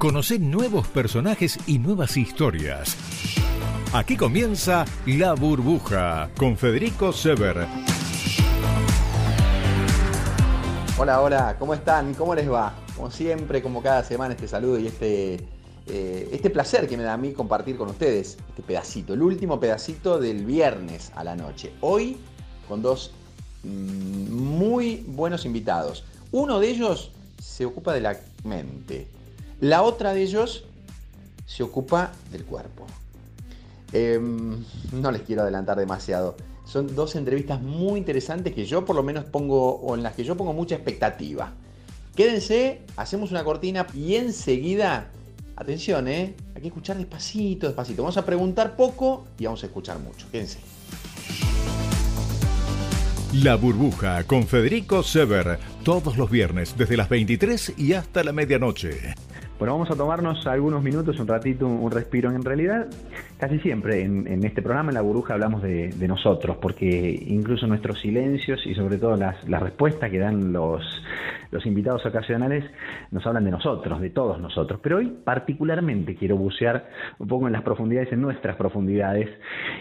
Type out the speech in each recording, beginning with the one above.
Conoce nuevos personajes y nuevas historias. Aquí comienza La Burbuja con Federico Sever. Hola, hola, ¿cómo están? ¿Cómo les va? Como siempre, como cada semana, este saludo y este, eh, este placer que me da a mí compartir con ustedes este pedacito, el último pedacito del viernes a la noche. Hoy con dos mm, muy buenos invitados. Uno de ellos se ocupa de la mente, la otra de ellos se ocupa del cuerpo. Em, no les quiero adelantar demasiado. Son dos entrevistas muy interesantes que yo por lo menos pongo, o en las que yo pongo mucha expectativa. Quédense, hacemos una cortina y enseguida, atención, ¿eh? hay que escuchar despacito, despacito. Vamos a preguntar poco y vamos a escuchar mucho. Quédense. La burbuja con Federico Sever, todos los viernes desde las 23 y hasta la medianoche. Bueno, vamos a tomarnos algunos minutos, un ratito, un respiro. En realidad, casi siempre en, este programa, en La Burbuja, hablamos de, nosotros, porque incluso nuestros silencios y sobre todo las, respuestas que dan los, invitados ocasionales nos hablan de nosotros, de todos nosotros. Pero hoy particularmente quiero bucear un poco en las profundidades, en nuestras profundidades.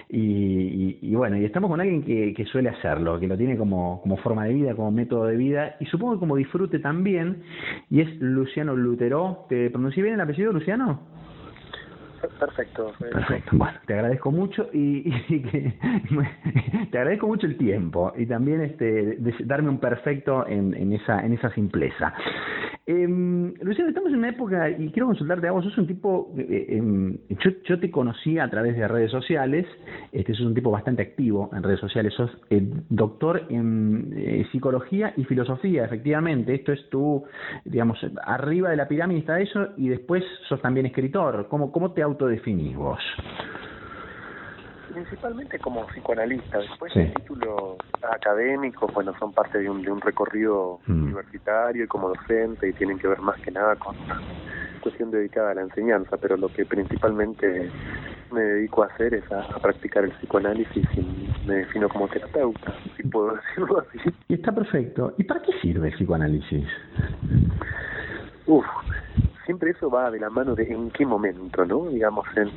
Y, bueno, y estamos con alguien que, suele hacerlo, que lo tiene como, como forma de vida, como método de vida, y supongo que como disfrute también, y es Luciano Lutero. ¿Pronuncié bien el apellido, Luciano? Perfecto. Perfecto. Bueno, te agradezco mucho y, te agradezco mucho el tiempo y también este darme un perfecto en, en esa en esa simpleza. Eh, Luciano, estamos en una época, y quiero consultarte a vos, sos un tipo, eh, em, yo, te conocí a través de redes sociales, este sos un tipo bastante activo en redes sociales, sos eh, doctor en eh, psicología y filosofía, efectivamente, esto es tu, digamos, arriba de la pirámide está eso, y después sos también escritor, ¿cómo, cómo te autodefinís vos? Principalmente como psicoanalista. Después el título académico, bueno, son parte de un, de un recorrido mm. universitario y como docente y tienen que ver más que nada con una cuestión dedicada a la enseñanza, pero lo que principalmente me dedico a hacer es a, practicar el psicoanálisis y me defino como terapeuta, si puedo decirlo así. Y está perfecto. ¿Y para qué sirve el psicoanálisis? Uf, siempre eso va de la mano de en qué momento, ¿no? Digamos, en,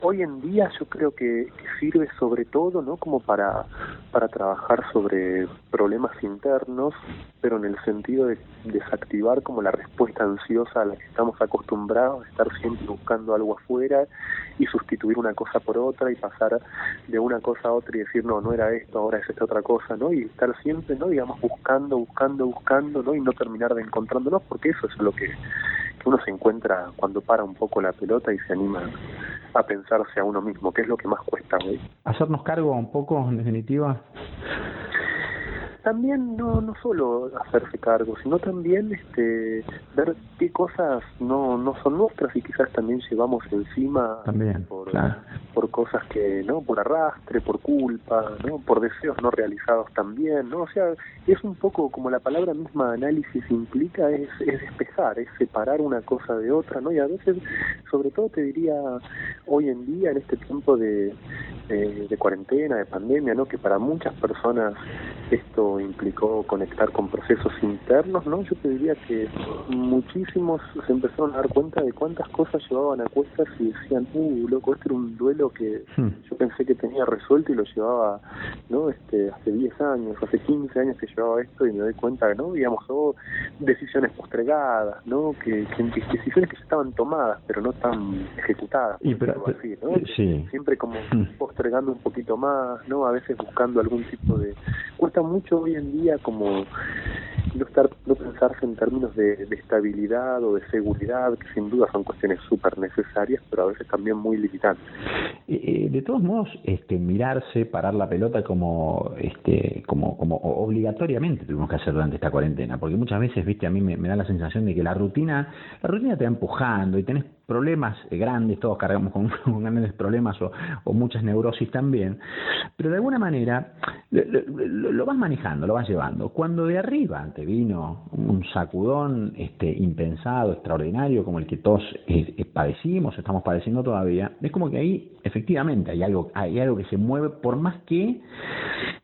hoy en día yo creo que, sirve sobre todo, ¿no? Como para, para trabajar sobre problemas internos, pero en el sentido de desactivar como la respuesta ansiosa a la que estamos acostumbrados, estar siempre buscando algo afuera y sustituir una cosa por otra y pasar de una cosa a otra y decir, no, no era esto, ahora es esta otra cosa, ¿no? Y estar siempre, ¿no? Digamos, buscando, buscando, buscando, ¿no? Y no terminar de encontrándonos, porque eso es lo que uno se encuentra cuando para un poco la pelota y se anima a pensarse a uno mismo, que es lo que más cuesta hoy. Hacernos cargo un poco, en definitiva también no no solo hacerse cargo sino también este ver qué cosas no no son nuestras y quizás también llevamos encima por por cosas que no por arrastre por culpa no por deseos no realizados también no o sea es un poco como la palabra misma análisis implica es es despejar es separar una cosa de otra no y a veces sobre todo te diría hoy en día en este tiempo de de, de cuarentena de pandemia no que para muchas personas esto implicó conectar con procesos internos, ¿no? Yo te diría que muchísimos se empezaron a dar cuenta de cuántas cosas llevaban a cuestas y decían, uh, loco, este era un duelo que hmm. yo pensé que tenía resuelto y lo llevaba, ¿no? Este, hace 10 años, hace 15 años que llevaba esto y me doy cuenta, ¿no? Digamos, oh, decisiones postregadas, ¿no? Que, que, decisiones que estaban tomadas, pero no tan ejecutadas, y pero, así, ¿no? Siempre como hmm. postregando un poquito más, ¿no? A veces buscando algún tipo de... Cuesta mucho hoy en día como no estar no pensarse en términos de, estabilidad o de seguridad que sin duda son cuestiones súper necesarias pero a veces también muy limitantes. Eh, de todos modos este mirarse parar la pelota como este como como obligatoriamente tuvimos que hacer durante esta cuarentena porque muchas veces viste a mí me, da la sensación de que la rutina la rutina te va empujando y tenés problemas eh, grandes, todos cargamos con, grandes problemas o, muchas neurosis también, pero de alguna manera lo, vas manejando, lo vas llevando. Cuando de arriba te vino un sacudón este, impensado, extraordinario, como el que todos eh, eh, padecimos, estamos padeciendo todavía, es como que ahí efectivamente hay algo, hay algo que se mueve, por más que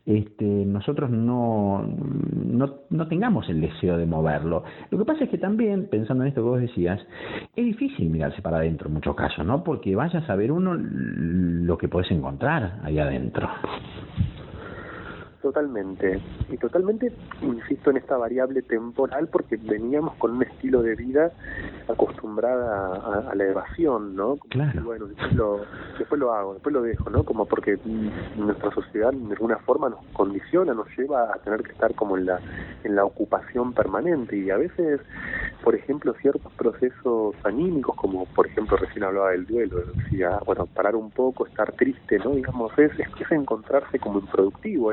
este, nosotros no, no, no, tengamos el deseo de moverlo. Lo que pasa es que también, pensando en esto que vos decías, es difícil para adentro en muchos casos, ¿no? Porque vaya a saber uno lo que puedes encontrar ahí adentro. Totalmente. Y totalmente, insisto en esta variable temporal porque veníamos con un estilo de vida acostumbrada a, la evasión, ¿no? Claro. Bueno, después lo, después lo hago, después lo dejo, ¿no? Como porque nuestra sociedad de alguna forma nos condiciona, nos lleva a tener que estar como en la, en la ocupación permanente y a veces, por ejemplo, ciertos procesos anímicos, como por ejemplo recién hablaba del duelo, decía, bueno, parar un poco, estar triste, ¿no? Digamos, es, es, encontrarse como improductivo,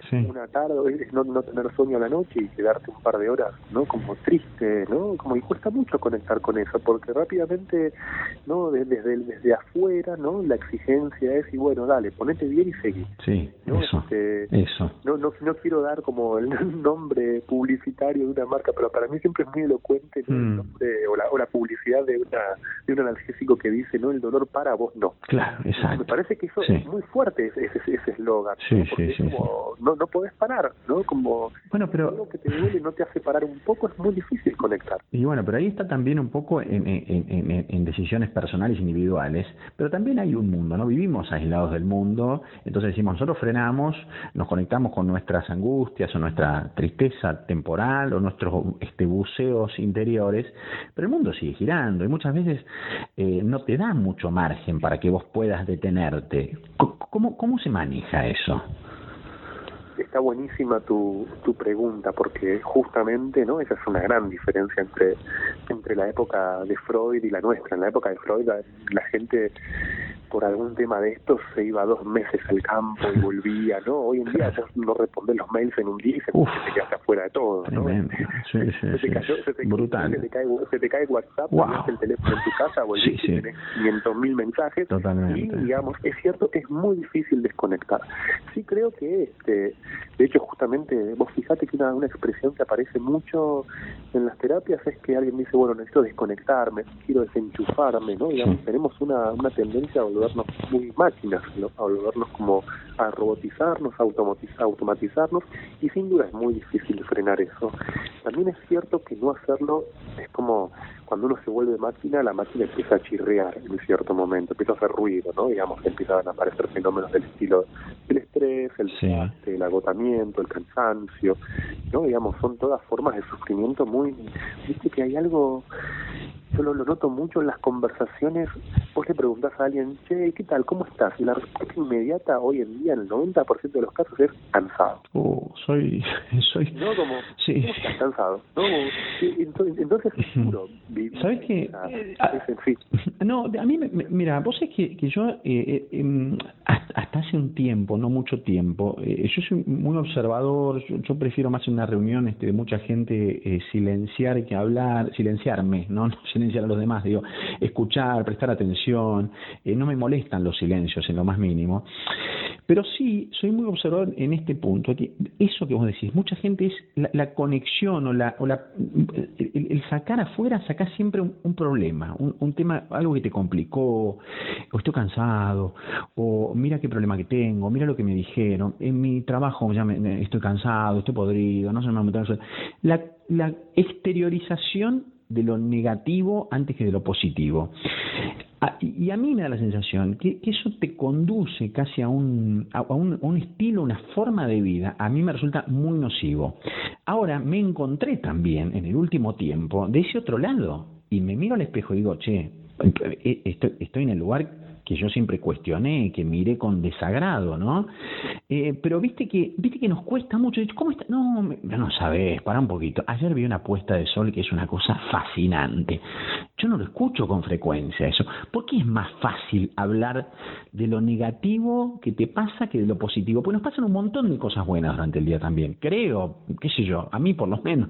una tarde, no, no tener sueño a la noche y quedarte un par de horas, ¿no? Como triste, ¿no? Como y cuesta mucho conectar con eso, porque rápidamente, ¿no? Desde, desde, afuera, ¿no? La exigencia es, y bueno, dale, ponete bien y seguí. Sí, eso, este, eso. No, no, no quiero dar como el nombre publicitario de una marca, pero para mí siempre es muy elocuente el mm. nombre o la, o la publicidad de una de un analgésico que dice, ¿no? El dolor para vos no. Claro, exacto. Me parece que eso es muy fuerte, ese eslogan. Ese, sí, sí, sí, no, no podés parar, ¿no? Como bueno, pero algo que te duele no te hace parar un poco, es muy difícil conectar. Y bueno, pero ahí está también un poco en, en, en, decisiones personales individuales, pero también hay un mundo, ¿no? Vivimos aislados del mundo, entonces decimos, nosotros frenamos, nos conectamos con nuestras angustias o nuestra tristeza temporal o nuestros este, buceos interiores, pero el mundo sigue girando y muchas veces eh, no te da mucho margen para que vos puedas detenerte. ¿Cómo, cómo se maneja eso? Está buenísima tu, tu pregunta porque justamente no esa es una gran diferencia entre entre la época de Freud y la nuestra. En la época de Freud la gente por algún tema de estos se iba dos meses al campo y volvía, ¿no? Hoy en día no respondes los mails en un día y se, te quedas afuera de todo, ¿no? Sí, sí, se, te cayó, se te, Brutal. Se te, cae, se te cae WhatsApp, wow. el teléfono en tu casa, o sí, sí. tienes 500 mil mensajes. Totalmente. Y, digamos, es cierto que es muy difícil desconectar. Sí creo que, este de hecho, justamente, vos fijate que una, una expresión que aparece mucho en las terapias es que alguien dice, bueno, necesito desconectarme, quiero desenchufarme, ¿no? Digamos, tenemos una, una tendencia a volvernos muy máquinas, a volvernos como a robotizarnos, a automatizarnos, y sin duda es muy difícil frenar eso. También es cierto que no hacerlo es como cuando uno se vuelve máquina, la máquina empieza a chirrear en cierto momento, empieza a hacer ruido, ¿no? Digamos, empiezan a aparecer fenómenos del estilo del estrés, el el agotamiento, el cansancio, ¿no? Digamos, son todas formas de sufrimiento muy... Viste que hay algo yo lo, noto mucho en las conversaciones. Vos le preguntás a alguien, che, ¿qué tal? ¿Cómo estás? Y la respuesta inmediata hoy en día, en el 90% de los casos, es cansado. Oh, soy. soy no, como. Sí. estás cansado? No, entonces, ¿Sabes qué? No, a mí, mira, vos es que, que yo, eh, eh em, hasta hace un tiempo, no mucho tiempo, eh, yo soy muy observador, yo, prefiero más en una reunión este, de mucha gente eh, silenciar que hablar, silenciarme, ¿no? no silenciar a los demás, digo, escuchar, prestar atención, no me molestan los silencios en lo más mínimo. Pero sí, soy muy observador en este punto, que eso que vos decís, mucha gente es la, conexión o, la, el, sacar afuera, sacar siempre un, problema, un, tema, algo que te complicó, o estoy cansado, o mira qué problema que tengo, mira lo que me dijeron, en mi trabajo ya me, estoy cansado, estoy podrido, no se me va a meter la, la exteriorización de lo negativo antes que de lo positivo. Ah, y a mí me da la sensación que, eso te conduce casi a un, a, un, un, estilo, una forma de vida, a mí me resulta muy nocivo. Ahora me encontré también en el último tiempo de ese otro lado y me miro al espejo y digo, che, eh, estoy, estoy en el lugar que yo siempre cuestioné, que miré con desagrado, ¿no? Eh, pero viste que viste que nos cuesta mucho. ¿Cómo está? No, no sabes, para un poquito. Ayer vi una puesta de sol que es una cosa fascinante. Yo no lo escucho con frecuencia eso. ¿Por qué es más fácil hablar de lo negativo que te pasa que de lo positivo? Pues nos pasan un montón de cosas buenas durante el día también. Creo, qué sé yo, a mí por lo menos.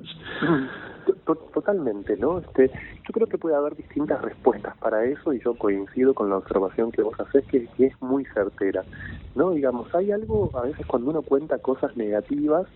totalmente, ¿no? Este, yo creo que puede haber distintas respuestas para eso y yo coincido con la observación que vos haces que, que es muy certera, ¿no? Digamos, hay algo, a veces cuando uno cuenta cosas negativas,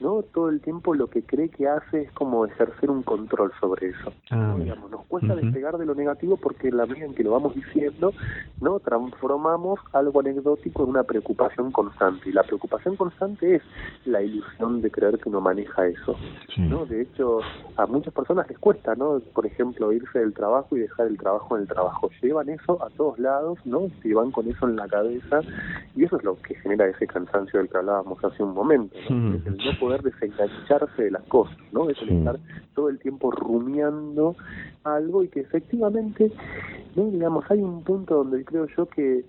¿no? Todo el tiempo lo que cree que hace es como ejercer un control sobre eso. Ah, digamos, nos cuesta despegar de lo negativo porque en la medida en que lo vamos diciendo, ¿no? Transformamos algo anecdótico en una preocupación constante y la preocupación constante es la ilusión de creer que uno maneja eso, ¿no? De hecho, a muchas personas les cuesta, ¿no? Por ejemplo, irse del trabajo y dejar el trabajo en el trabajo. Llevan eso a todos lados, ¿no? Se van con eso en la cabeza y eso es lo que genera ese cansancio del que hablábamos hace un momento, ¿no? el no poder desengancharse de las cosas, ¿no? Es el estar todo el tiempo rumiando algo y que efectivamente, ¿no? digamos, hay un punto donde creo yo que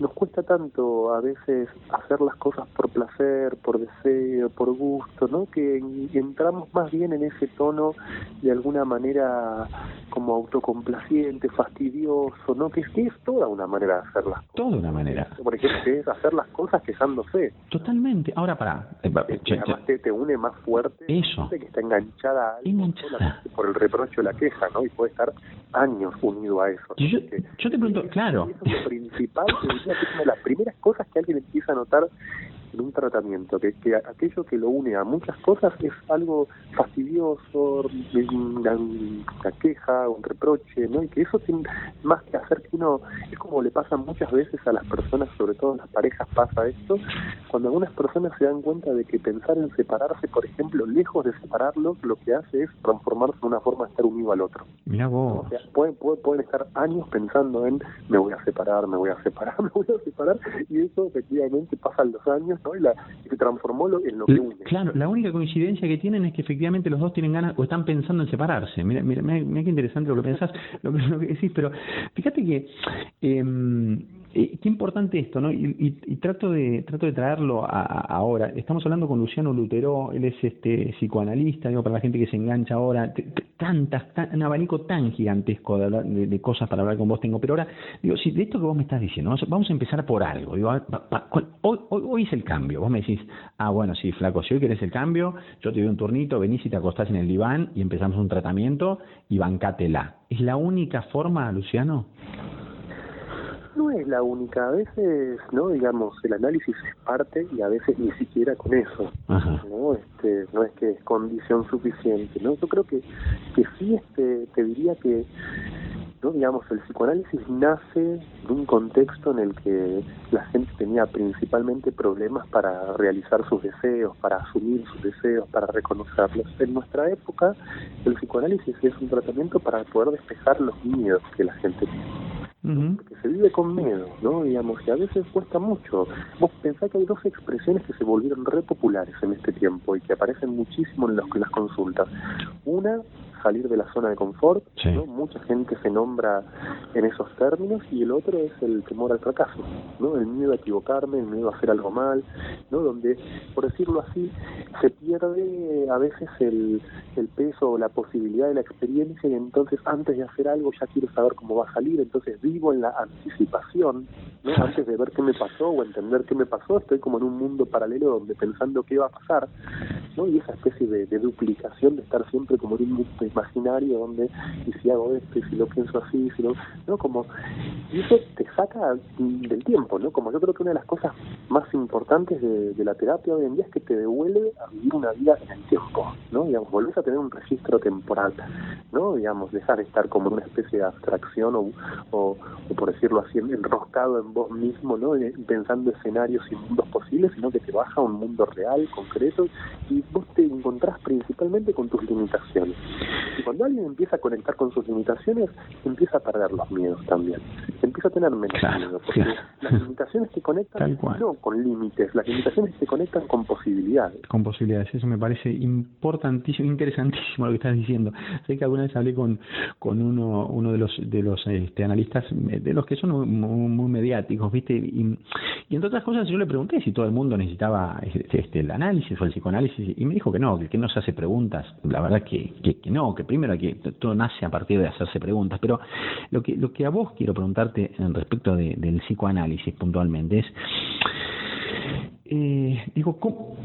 nos cuesta tanto a veces hacer las cosas por placer, por deseo, por gusto, ¿no? Que entramos más bien en ese tono de alguna manera como autocomplaciente, fastidioso, ¿no? Que es, que es toda una manera de hacerlas. Toda una manera. Por ejemplo, es hacer las cosas quejándose. Totalmente. Ahora para... Eh, te, te, une más fuerte. Eso. Que está enganchada, a enganchada. por el reproche o la queja, ¿no? Y puede estar años unido a eso. Yo, yo, te pregunto, claro. Eso es lo principal, que es una de las primeras cosas que alguien empieza a notar en un tratamiento, que, que aquello que lo une a muchas cosas es algo fastidioso, una, queja, un reproche, ¿no? Y que eso tiene más que hacer que uno, es como le pasa muchas veces a las personas, sobre todo en las parejas pasa esto, cuando algunas personas se dan cuenta de que pensar en separarse, por ejemplo, lejos de separarlos, lo que hace es transformarse en una forma de estar unido al otro. Mira vos. O sea, pueden, pueden estar años pensando en me voy a separar, me voy a separar, me voy a separar, y eso efectivamente pasan los años y, la, se transformó en lo que une. Claro, la única coincidencia que tienen es que efectivamente los dos tienen ganas o están pensando en separarse. Mira, mira, mira, qué interesante lo que pensás, lo, lo que decís, pero fíjate que eh, eh, qué importante esto, ¿no? Y, trato de trato de traerlo a, ahora. Estamos hablando con Luciano Lutero, él es este psicoanalista, digo, para la gente que se engancha ahora, tantas, un abanico tan gigantesco de, cosas para hablar con vos tengo, pero ahora, digo, si de esto que vos me estás diciendo, vamos a empezar por algo, digo, hoy, hoy, es el cambio, vos me decís, ah, bueno, sí, flaco, si hoy querés el cambio, yo te doy un turnito, venís y te acostás en el diván y empezamos un tratamiento y bancátela. ¿Es la única forma, Luciano? No es la única. A veces, no, digamos, el análisis es parte y a veces ni siquiera con eso. No, este, no es que es condición suficiente. No, yo creo que que sí, este, te diría que no digamos el psicoanálisis nace de un contexto en el que la gente tenía principalmente problemas para realizar sus deseos para asumir sus deseos para reconocerlos en nuestra época el psicoanálisis es un tratamiento para poder despejar los miedos que la gente tiene porque se vive con miedo, ¿no? Digamos, y a veces cuesta mucho. Vos pensás que hay dos expresiones que se volvieron re populares en este tiempo y que aparecen muchísimo en, los, en las consultas. Una salir de la zona de confort, ¿no? mucha gente se en esos términos y el otro es el temor al fracaso, ¿no? el miedo a equivocarme, el miedo a hacer algo mal, ¿no? donde, por decirlo así, se pierde a veces el, el peso o la posibilidad de la experiencia y entonces antes de hacer algo ya quiero saber cómo va a salir, entonces vivo en la anticipación, ¿no? antes de ver qué me pasó o entender qué me pasó, estoy como en un mundo paralelo donde pensando qué va a pasar, ¿no? y esa especie de, de duplicación de estar siempre como en un mundo imaginario donde y si hago esto y si lo pienso no como y eso te saca del tiempo no como yo creo que una de las cosas más importantes de, la terapia hoy en día es que te devuelve a vivir una vida en el tiempo no digamos volvés a tener un registro temporal no digamos dejar de estar como en una especie de abstracción o, o, por decirlo así enroscado en vos mismo no pensando escenarios y mundos posibles sino que te baja a un mundo real concreto y vos te encontrás principalmente con tus limitaciones cuando alguien empieza a conectar con sus limitaciones, empieza a perder los miedos también. Empieza a tener menos miedo, porque las limitaciones se conectan no con límites, las limitaciones se conectan con posibilidades. Con posibilidades, eso me parece importantísimo, interesantísimo lo que estás diciendo. Sé que alguna vez hablé con, con uno, uno de los, de los este, analistas, de los que son muy, mediáticos, ¿viste? Y, y, entre otras cosas yo le pregunté si todo el mundo necesitaba este, este el análisis o el psicoanálisis, y me dijo que no, que, que no se hace preguntas. La verdad que, que, que no, que primero que todo nace a partir de hacerse preguntas, pero lo que, lo que a vos quiero preguntarte respecto del psicoanálisis puntualmente es, eh, digo, ¿cómo,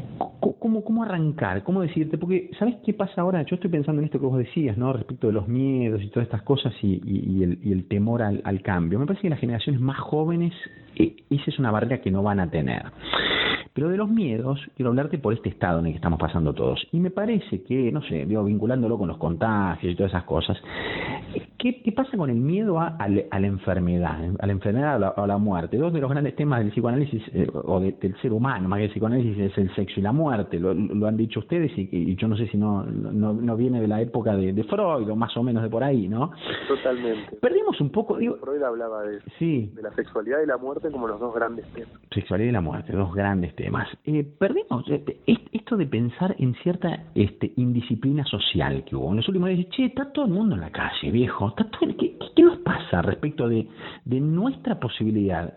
¿cómo, ¿cómo arrancar? ¿Cómo decirte? Porque, ¿sabes qué pasa ahora? Yo estoy pensando en esto que vos decías, ¿no? Respecto de los miedos y todas estas cosas y, y, el, y el, temor al, al, cambio. Me parece que las generaciones más jóvenes, eh, esa es una barrera que no van a tener. Pero de los miedos, quiero hablarte por este estado en el que estamos pasando todos. Y me parece que, no sé, digo, vinculándolo con los contagios y todas esas cosas, ¿qué, qué pasa con el miedo a, a, la enfermedad, a la enfermedad o a la, muerte? Dos de los grandes temas del psicoanálisis eh, o del ser humano, más que el psicoanálisis, es el sexo y la muerte. Lo, lo han dicho ustedes y, yo no sé si no, no, no viene de la época de, de, Freud o más o menos de por ahí, ¿no? Totalmente. Perdimos un poco. Digo, Freud hablaba de, sí. de la sexualidad y la muerte como los dos grandes temas. Sexualidad y la muerte, dos grandes temas más. Eh, perdimos eh, esto de pensar en cierta este, indisciplina social que hubo. En los últimos días, che, está todo el mundo en la calle, viejo. Está todo, ¿qué, ¿qué, nos pasa respecto de, de nuestra posibilidad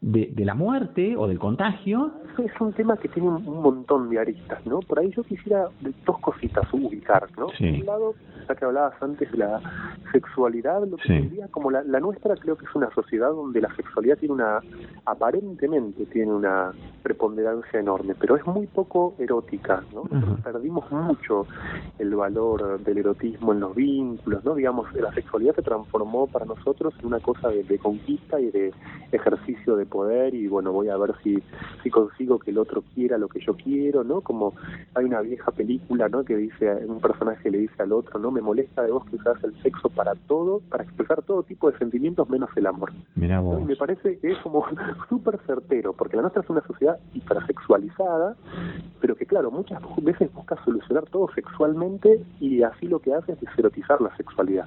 de, de, la muerte o del contagio? Es un tema que tiene un, montón de aristas, ¿no? Por ahí yo quisiera dos cositas ubicar, ¿no? Sí. Por un lado, ya que hablabas antes de la sexualidad, lo que Sí. diría como la, la nuestra creo que es una sociedad donde la sexualidad tiene una, aparentemente tiene una preponderancia enorme, pero es muy poco erótica, ¿no? Nosotros perdimos mucho el valor del erotismo en los vínculos, ¿no? Digamos, la sexualidad se transformó para nosotros en una cosa de, de conquista y de ejercicio de poder y bueno, voy a ver si, si consigo que el otro quiera lo que yo quiero, ¿no? Como hay una vieja película, ¿no? Que dice, un personaje le dice al otro, ¿no? Me molesta de vos que usás el sexo para todo, para expresar todo tipo de sentimientos menos el amor. Mira ¿no? vos. Y me parece que es como súper certero, porque la nuestra es una sociedad hipersexualizada, pero que claro, muchas veces busca solucionar todo sexualmente y así lo que hace es deserotizar la sexualidad.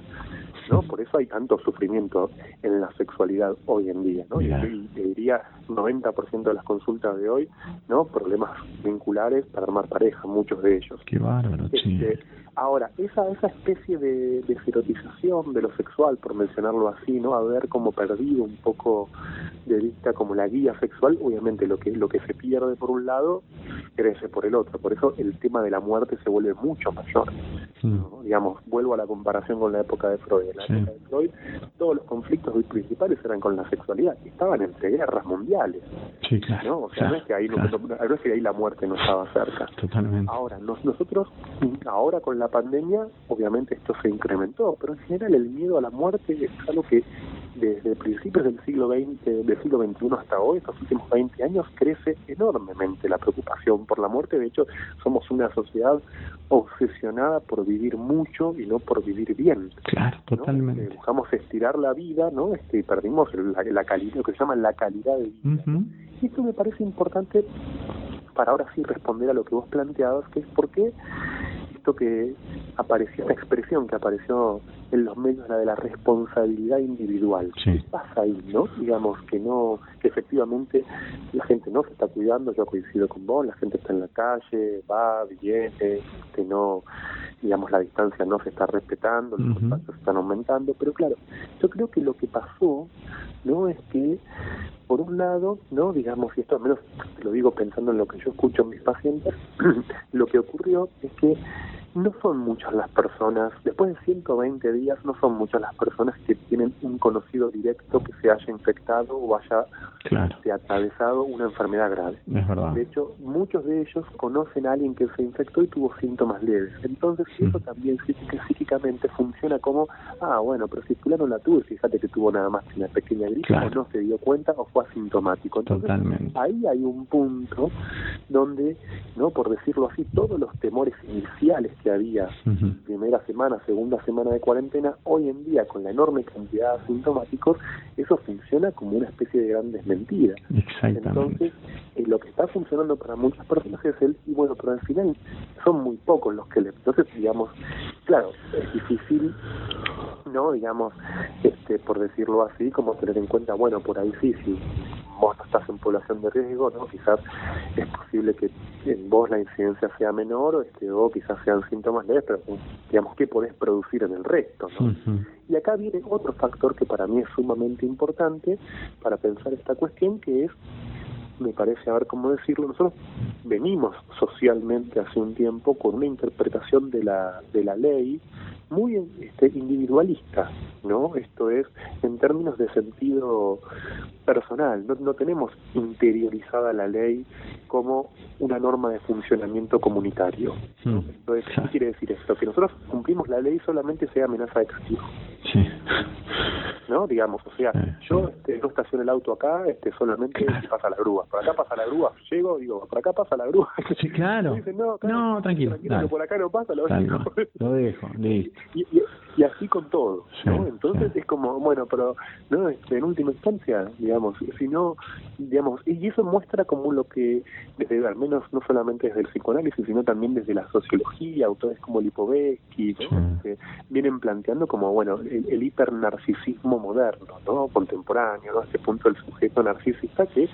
¿no? Por eso hay tanto sufrimiento en la sexualidad hoy en día, ¿no? Y, Mirá. y te diría 90% de las consultas de hoy, ¿no? Problemas vinculares para armar pareja, muchos de ellos. Qué bárbaro. Este, ahora, esa esa especie de, de erotización de lo sexual, por mencionarlo así, ¿no? Haber como perdido un poco de vista como la guía sexual, obviamente lo que lo que se pierde por un lado crece por el otro. Por eso el tema de la muerte se vuelve mucho mayor. Mm. ¿no? Digamos, vuelvo a la comparación con la época de Freud. En la Sí. época de Freud, todos los conflictos principales eran con la sexualidad. Estaban entre guerras mundiales, Sí, claro. ¿no? O sea, claro, no es que ahí no- claro, no- no es que ahí la muerte no estaba cerca. Totalmente. Ahora, nos- nosotros, ahora con la pandemia, obviamente esto se incrementó, pero en general el miedo a la muerte es algo que desde principios del siglo XX, del siglo XXI hasta hoy, estos últimos 20 años, crece enormemente la preocupación por la muerte. De hecho, somos una sociedad obsesionada por vivir mucho y no por vivir bien. Claro, ¿no? totalmente. Eh, buscamos estirar la vida, ¿no? Este, y perdimos la, la calidad, lo que se llama la calidad de vida. Y esto me parece importante para ahora sí responder a lo que vos planteabas, que es por qué esto que apareció, esta expresión que apareció en los medios, la de la responsabilidad individual. Sí. ¿Qué pasa ahí, no? Digamos que no, que efectivamente la gente no se está cuidando, yo coincido con vos, la gente está en la calle, va, viene, que no, digamos, la distancia no se está respetando, los contagios están aumentando, pero claro, yo creo que lo que pasó, ¿no? Es que por un lado, ¿no? Digamos, y esto al menos te lo digo pensando en lo que yo escucho en mis pacientes, lo que ocurrió es que no son muchas las personas, después de 120 días, no son muchas las personas que tienen un conocido directo que se haya infectado o haya Claro, este, atravesado una enfermedad grave. es verdad. De hecho, muchos de ellos conocen a alguien que se infectó y tuvo síntomas leves. Entonces, Sí. eso también psíquica- psíquicamente funciona como, ah, bueno, pero si fulano la tuvo, fíjate que tuvo nada más que una pequeña gripe, Claro. o no se dio cuenta, o fue asintomático. Entonces, Totalmente. ahí hay un punto donde, no por decirlo así, todos los temores iniciales que había Ujú. primera semana, segunda semana de cuarentena, hoy en día con la enorme cantidad de asintomáticos, eso funciona como una especie de gran desmentida. Exactamente. Entonces, eh, lo que está funcionando para muchas personas es el, y bueno, pero al final son muy pocos los que le... Entonces, digamos, claro, es difícil, ¿no? Digamos, este por decirlo así, como tener en cuenta, bueno, por ahí sí, sí, vos no estás en población de riesgo, ¿no? Quizás es posible que en vos la incidencia sea menor o, este, o quizás sean síntomas leves, pero digamos, ¿qué podés producir en el resto, ¿no? Y acá viene otro factor que para mí es sumamente importante para pensar esta cuestión, que es, me parece, a ver cómo decirlo, nosotros venimos socialmente hace un tiempo con una interpretación de la, de la ley muy este, individualista, ¿no? Esto es en términos de sentido personal, no, no tenemos interiorizada la ley como una norma de funcionamiento comunitario. Hmm. Entonces, ¿qué quiere decir esto? Que nosotros cumplimos la ley solamente sea amenaza de castigo. Sí. ¿no? Digamos, o sea, yo este, no estaciono el auto acá, este solamente pasa la grúa. Por acá pasa la grúa, llego, digo, por acá pasa la grúa. Sí, claro. no, tranquilo. por acá no pasa, lo, dejo. Lo dejo, listo. Y, y, así con todo, ¿no? Entonces es como, bueno, pero no este, en última instancia, digamos, si no, digamos, y eso muestra como lo que, desde al menos no solamente desde el psicoanálisis, sino también desde la sociología, autores como Lipovetsky, este, vienen planteando como, bueno, el, el hipernarcisismo moderno, ¿no? Contemporáneo, ¿no? A este punto el sujeto narcisista que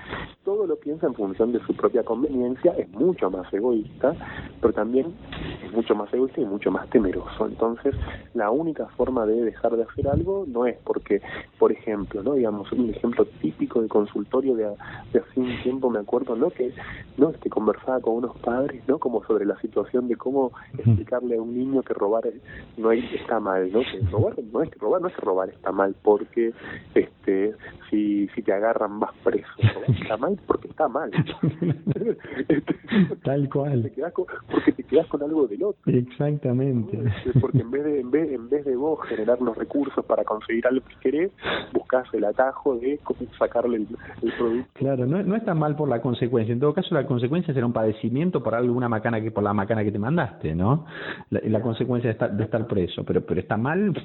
todo lo piensa en función de su propia conveniencia, es mucho más egoísta, pero también es mucho más egoísta y mucho más temeroso. Entonces, la única forma de dejar de hacer algo no es porque, por ejemplo, ¿no? Digamos, un ejemplo típico de consultorio de, de hace un tiempo, me acuerdo, ¿no? Que, ¿no? Este, conversaba con unos padres, ¿no? Como sobre la situación de cómo explicarle a un niño que robar no está mal, ¿no? Que robar no es que robar, no es que robar está mal, porque este si, si te agarran vas preso, está mal porque está mal. Tal cual. porque te quedas con algo del otro. Exactamente. Porque en vez de en vez, en vez de vos generar los recursos para conseguir algo que querés, buscas el atajo de sacarle el, producto. Claro, no, no está mal por la consecuencia. En todo caso, la consecuencia será un padecimiento por alguna macana que por la macana que te mandaste, ¿no? La, consecuencia de estar, de estar preso, pero pero está mal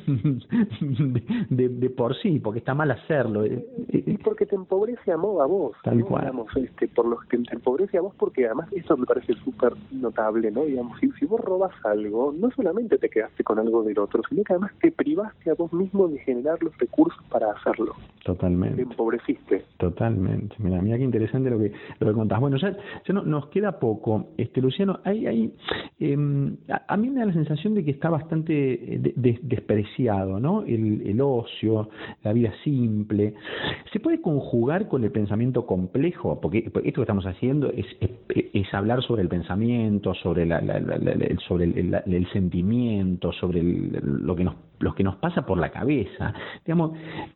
de, de, por sí, porque está mal hacerlo. Y porque te empobrece a, a vos. Tal cual. este, por los que te empobrece a vos, porque además eso me parece súper notable, ¿no? Digamos, si, si vos robas algo, no solamente te quedaste con algo del otro, sino además te privaste a vos mismo de generar los recursos para hacerlo. Totalmente. Te empobreciste. Totalmente. Mira, mira qué interesante lo que lo que contás. Bueno, ya, ya no, nos queda poco. Este Luciano, hay, hay em, a, mí me da la sensación de que está bastante eh, despreciado, ¿no? El, el ocio, la vida simple. ¿Se puede conjugar con el pensamiento complejo? Porque, esto que estamos haciendo es, es, hablar sobre el pensamiento, sobre, la, sobre el, sentimiento, sobre lo que nos lo que nos pasa por la cabeza. Digamos,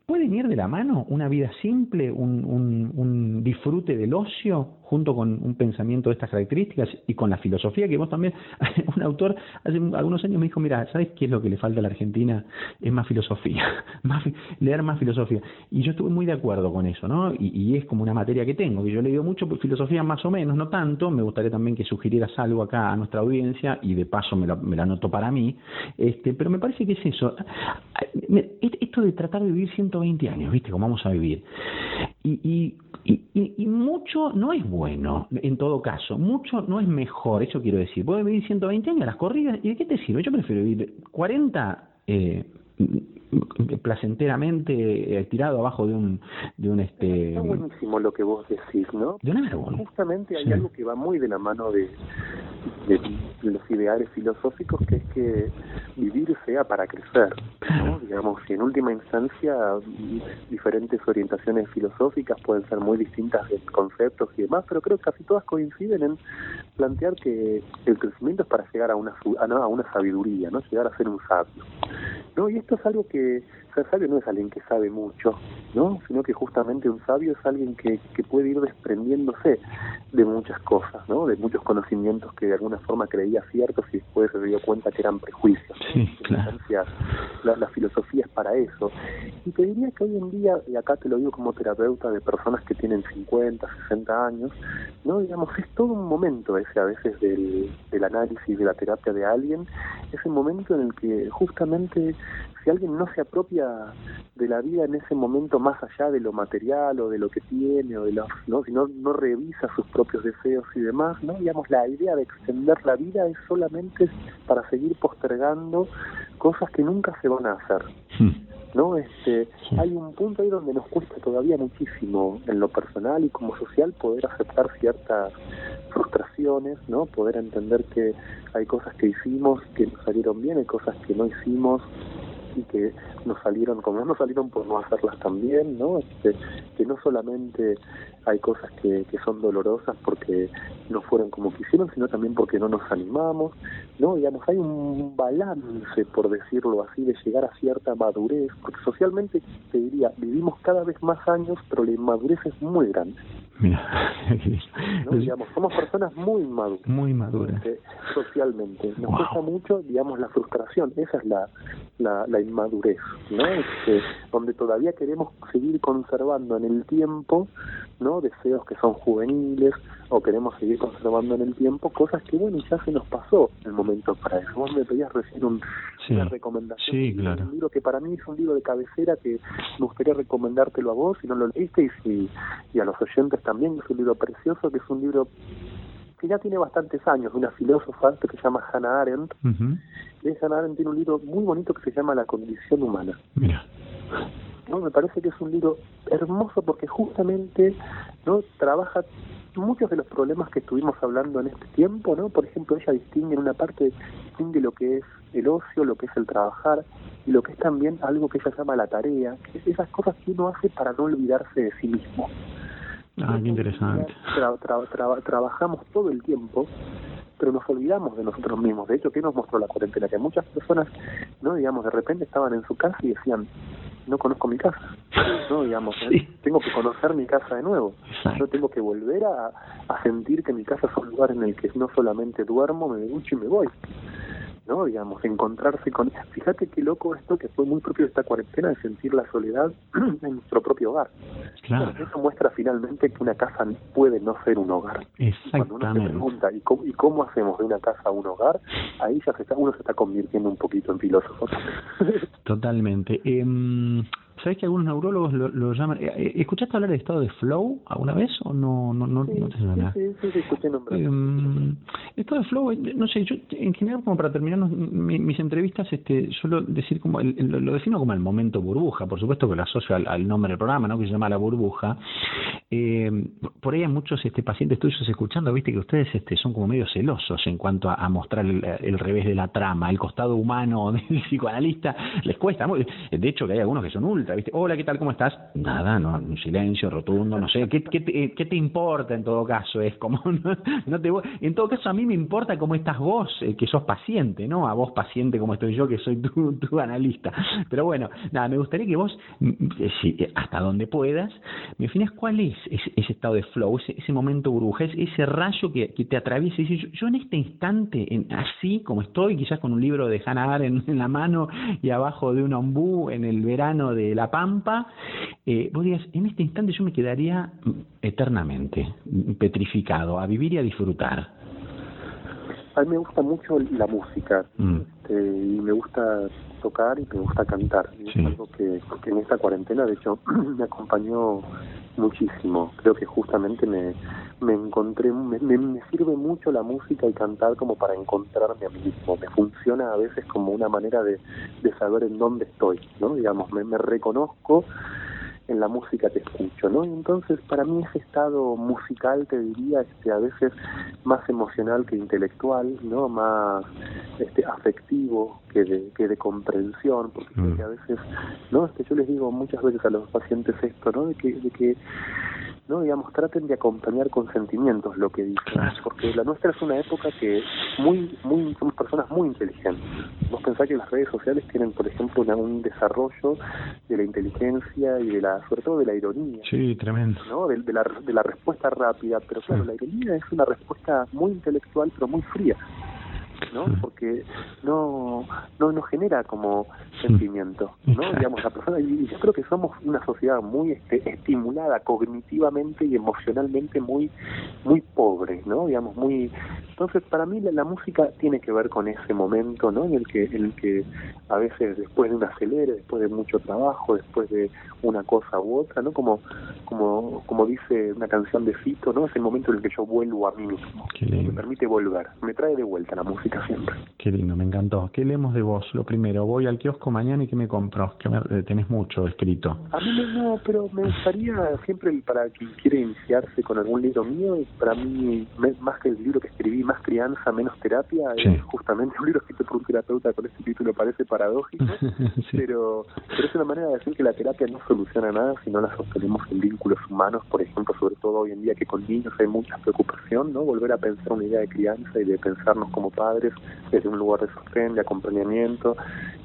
¿pueden ir de la mano una vida simple, un, disfrute del ocio, junto con un pensamiento de estas características y con la filosofía que vos también, un autor hace algunos años me dijo, mira, ¿sabes qué es lo que le falta a la Argentina? Es más filosofía, más, leer más filosofía. Y yo estuve muy de acuerdo con eso, ¿no? Y, y es como una materia que tengo, que yo le digo mucho filosofía más o menos, no tanto, me gustaría también que sugirieras algo acá a nuestra audiencia y de paso me la me lo anoto para mí, este, pero me parece que es eso, esto de tratar de vivir 120 años, ¿viste? Como vamos a vivir. Y, y, y, y, mucho no es bueno, en todo caso. Mucho no es mejor, eso quiero decir. Puedes vivir 120 años las corridas, ¿y de qué te sirve? Yo prefiero vivir 40 eh, placenteramente eh, tirado abajo de un de un este está buenísimo lo que vos decís no de un árbol justamente hay algo que va muy de la mano de, de, los ideales filosóficos que es que vivir sea para crecer ¿no? digamos y en última instancia diferentes orientaciones filosóficas pueden ser muy distintas en conceptos y demás pero creo que casi todas coinciden en plantear que el crecimiento es para llegar a una a una sabiduría no llegar a ser un sabio no y esto es algo que ser sabio no es alguien que sabe mucho, ¿no? Sino que justamente un sabio es alguien que, que puede ir desprendiéndose de muchas cosas, ¿no? De muchos conocimientos que de alguna forma creía ciertos y después se dio cuenta que eran prejuicios. Sí, claro. la, la, filosofía es para eso. Y te diría que hoy en día, y acá te lo digo como terapeuta de personas que tienen 50, 60 años, ¿no? Digamos, es todo un momento ese a veces del, del análisis, de la terapia de alguien, es el momento en el que justamente si alguien no se apropia de la vida en ese momento más allá de lo material o de lo que tiene o de los, ¿no? si no, no revisa sus propios deseos y demás, ¿no? Digamos, la idea de extender la vida es solamente para seguir postergando cosas que nunca se van a hacer. Hmm. ¿no? Este, hay un punto ahí donde nos cuesta todavía muchísimo en lo personal y como social poder aceptar ciertas frustraciones, ¿no? Poder entender que hay cosas que hicimos que nos salieron bien, hay cosas que no hicimos y que nos salieron como no salieron por no hacerlas también, ¿no? Este, que no solamente hay cosas que, que son dolorosas porque no fueron como quisieron, sino también porque no nos animamos, ¿no? Digamos, hay un balance, por decirlo así, de llegar a cierta madurez, porque socialmente, te diría, vivimos cada vez más años, pero la inmadurez es muy grande. Mira, digamos, somos personas muy maduras. Muy maduras. Este, socialmente. Nos cuesta mucho, digamos, la frustración. Esa es la, la, la inmadurez, ¿no? Este, donde todavía queremos seguir conservando en el tiempo, ¿no? Deseos que son juveniles o queremos seguir conservando en el tiempo cosas que, bueno, ya se nos pasó el momento para eso. Vos me pedías recién un, una recomendación. Sí, claro. Un libro que para mí es un libro de cabecera que me gustaría recomendártelo a vos si no lo leíste y, si, y a los oyentes también. Es un libro precioso, que es un libro que ya tiene bastantes años, de una filósofa que se llama Hannah Arendt. Y Hannah Arendt tiene un libro muy bonito que se llama La condición humana. Mira. ¿No? Me parece que es un libro hermoso porque justamente no trabaja muchos de los problemas que estuvimos hablando en este tiempo, ¿no? Por ejemplo, ella distingue en una parte, distingue lo que es el ocio, lo que es el trabajar, y lo que es también algo que ella llama la tarea, que es esas cosas que uno hace para no olvidarse de sí mismo. Ah, qué interesante. trabajamos todo el tiempo, pero nos olvidamos de nosotros mismos. De hecho, ¿qué nos mostró la cuarentena? Que muchas personas, no digamos, de repente estaban en su casa y decían, no conozco mi casa, no digamos, ¿eh? tengo que conocer mi casa de nuevo, yo tengo que volver a, a sentir que mi casa es un lugar en el que no solamente duermo, me ducho y me voy, ¿no? Digamos, encontrarse con... Fíjate qué loco esto que fue muy propio de esta cuarentena de sentir la soledad en nuestro propio hogar. Claro. eso muestra finalmente que una casa puede no ser un hogar. Exactamente. Cuando uno se pregunta, ¿y cómo, ¿y cómo hacemos de una casa un hogar? Ahí ya se está, uno se está convirtiendo un poquito en filósofo. Totalmente. Eh, ¿Sabes que algunos neurólogos lo, llaman? Eh, eh, ¿Escuchaste hablar de estado de flow alguna vez o no, no, no, no te suena? Sí, sí, sí, escuché nombrar. Eh, estado de flow, eh, no sé, yo en general, como para terminar mis entrevistas, este, suelo decir como, el, lo defino como el momento burbuja, por supuesto que lo asocio al, nombre del programa, ¿no? Que se llama La Burbuja. Eh, por ahí hay muchos este, pacientes tuyos escuchando, viste que ustedes este, son como medio celosos en cuanto a, mostrar el, el, revés de la trama, el costado humano del psicoanalista, les cuesta. De hecho, que hay algunos que son ultra Hola, ¿qué tal? ¿Cómo estás? Nada, no, un silencio rotundo, no sé. ¿Qué, qué, te, importa en todo caso? Es como, no, te En todo caso, a mí me importa cómo estás vos, eh, que sos paciente, ¿no? A vos paciente como estoy yo, que soy tu, tu analista. Pero bueno, nada, me gustaría que vos, mm, eh, eh, hasta donde puedas, me definas cuál es ese, estado de flow, ese, ese momento burbuja, ese, rayo que, te atraviesa y dices, yo, en este instante, así como estoy, quizás con un libro de Hannah en la mano y abajo de un ombú en el verano de la Pampa, eh, vos digas, en este instante yo me quedaría eternamente petrificado, a vivir y a disfrutar. A mí me gusta mucho la música mm. este, y me gusta tocar y me gusta cantar. es algo que, en esta cuarentena, de hecho, me acompañó muchísimo. Creo que justamente me, me encontré, me, me, sirve mucho la música y cantar como para encontrarme a mí mismo. Me funciona a veces como una manera de, de saber en dónde estoy, ¿no? Digamos, me, me reconozco en la música que escucho, ¿no? entonces para mí ese estado musical te diría este a veces más emocional que intelectual, ¿no? Más este afectivo que de, que de comprensión, porque mm. a veces, ¿no? Este, yo les digo muchas veces a los pacientes esto, ¿no? De que, de que no digamos traten de acompañar con sentimientos lo que dicen porque la nuestra es una época que muy muy somos personas muy inteligentes. Vos pensás que las redes sociales tienen por ejemplo un desarrollo de la inteligencia y de la sobre todo de la ironía sí tremendo. no de, la de la respuesta rápida pero claro la ironía es una respuesta muy intelectual pero muy fría ¿no? Porque no, no, no genera como sentimiento, ¿no? Digamos, la persona, y yo creo que somos una sociedad muy este, estimulada cognitivamente y emocionalmente muy, muy pobre, ¿no? Digamos, muy, entonces para mí la, música tiene que ver con ese momento, ¿no? En el que, en el que a veces después de un acelere, después de mucho trabajo, después de una cosa u otra, ¿no? Como, como, como dice una canción de Fito, ¿no? Es el momento en el que yo vuelvo a mí mismo, me permite volver, me trae de vuelta la música siempre. Qué lindo, me encantó. ¿Qué leemos de vos? Lo primero, voy al kiosco mañana y ¿qué me compro? Que eh, tenés mucho escrito. A mí no, pero me gustaría siempre para quien quiere iniciarse con algún libro mío, para mí, más que el libro que escribí, más crianza, menos terapia, es justamente un libro escrito por un terapeuta con este título parece paradójico, pero, pero es una manera de decir que la terapia no soluciona nada si no la sostenemos en vínculos humanos, por ejemplo, sobre todo hoy en día que con niños hay mucha preocupación, ¿no? Volver a pensar una idea de crianza y de pensarnos como padres desde un lugar de sostén, de acompañamiento,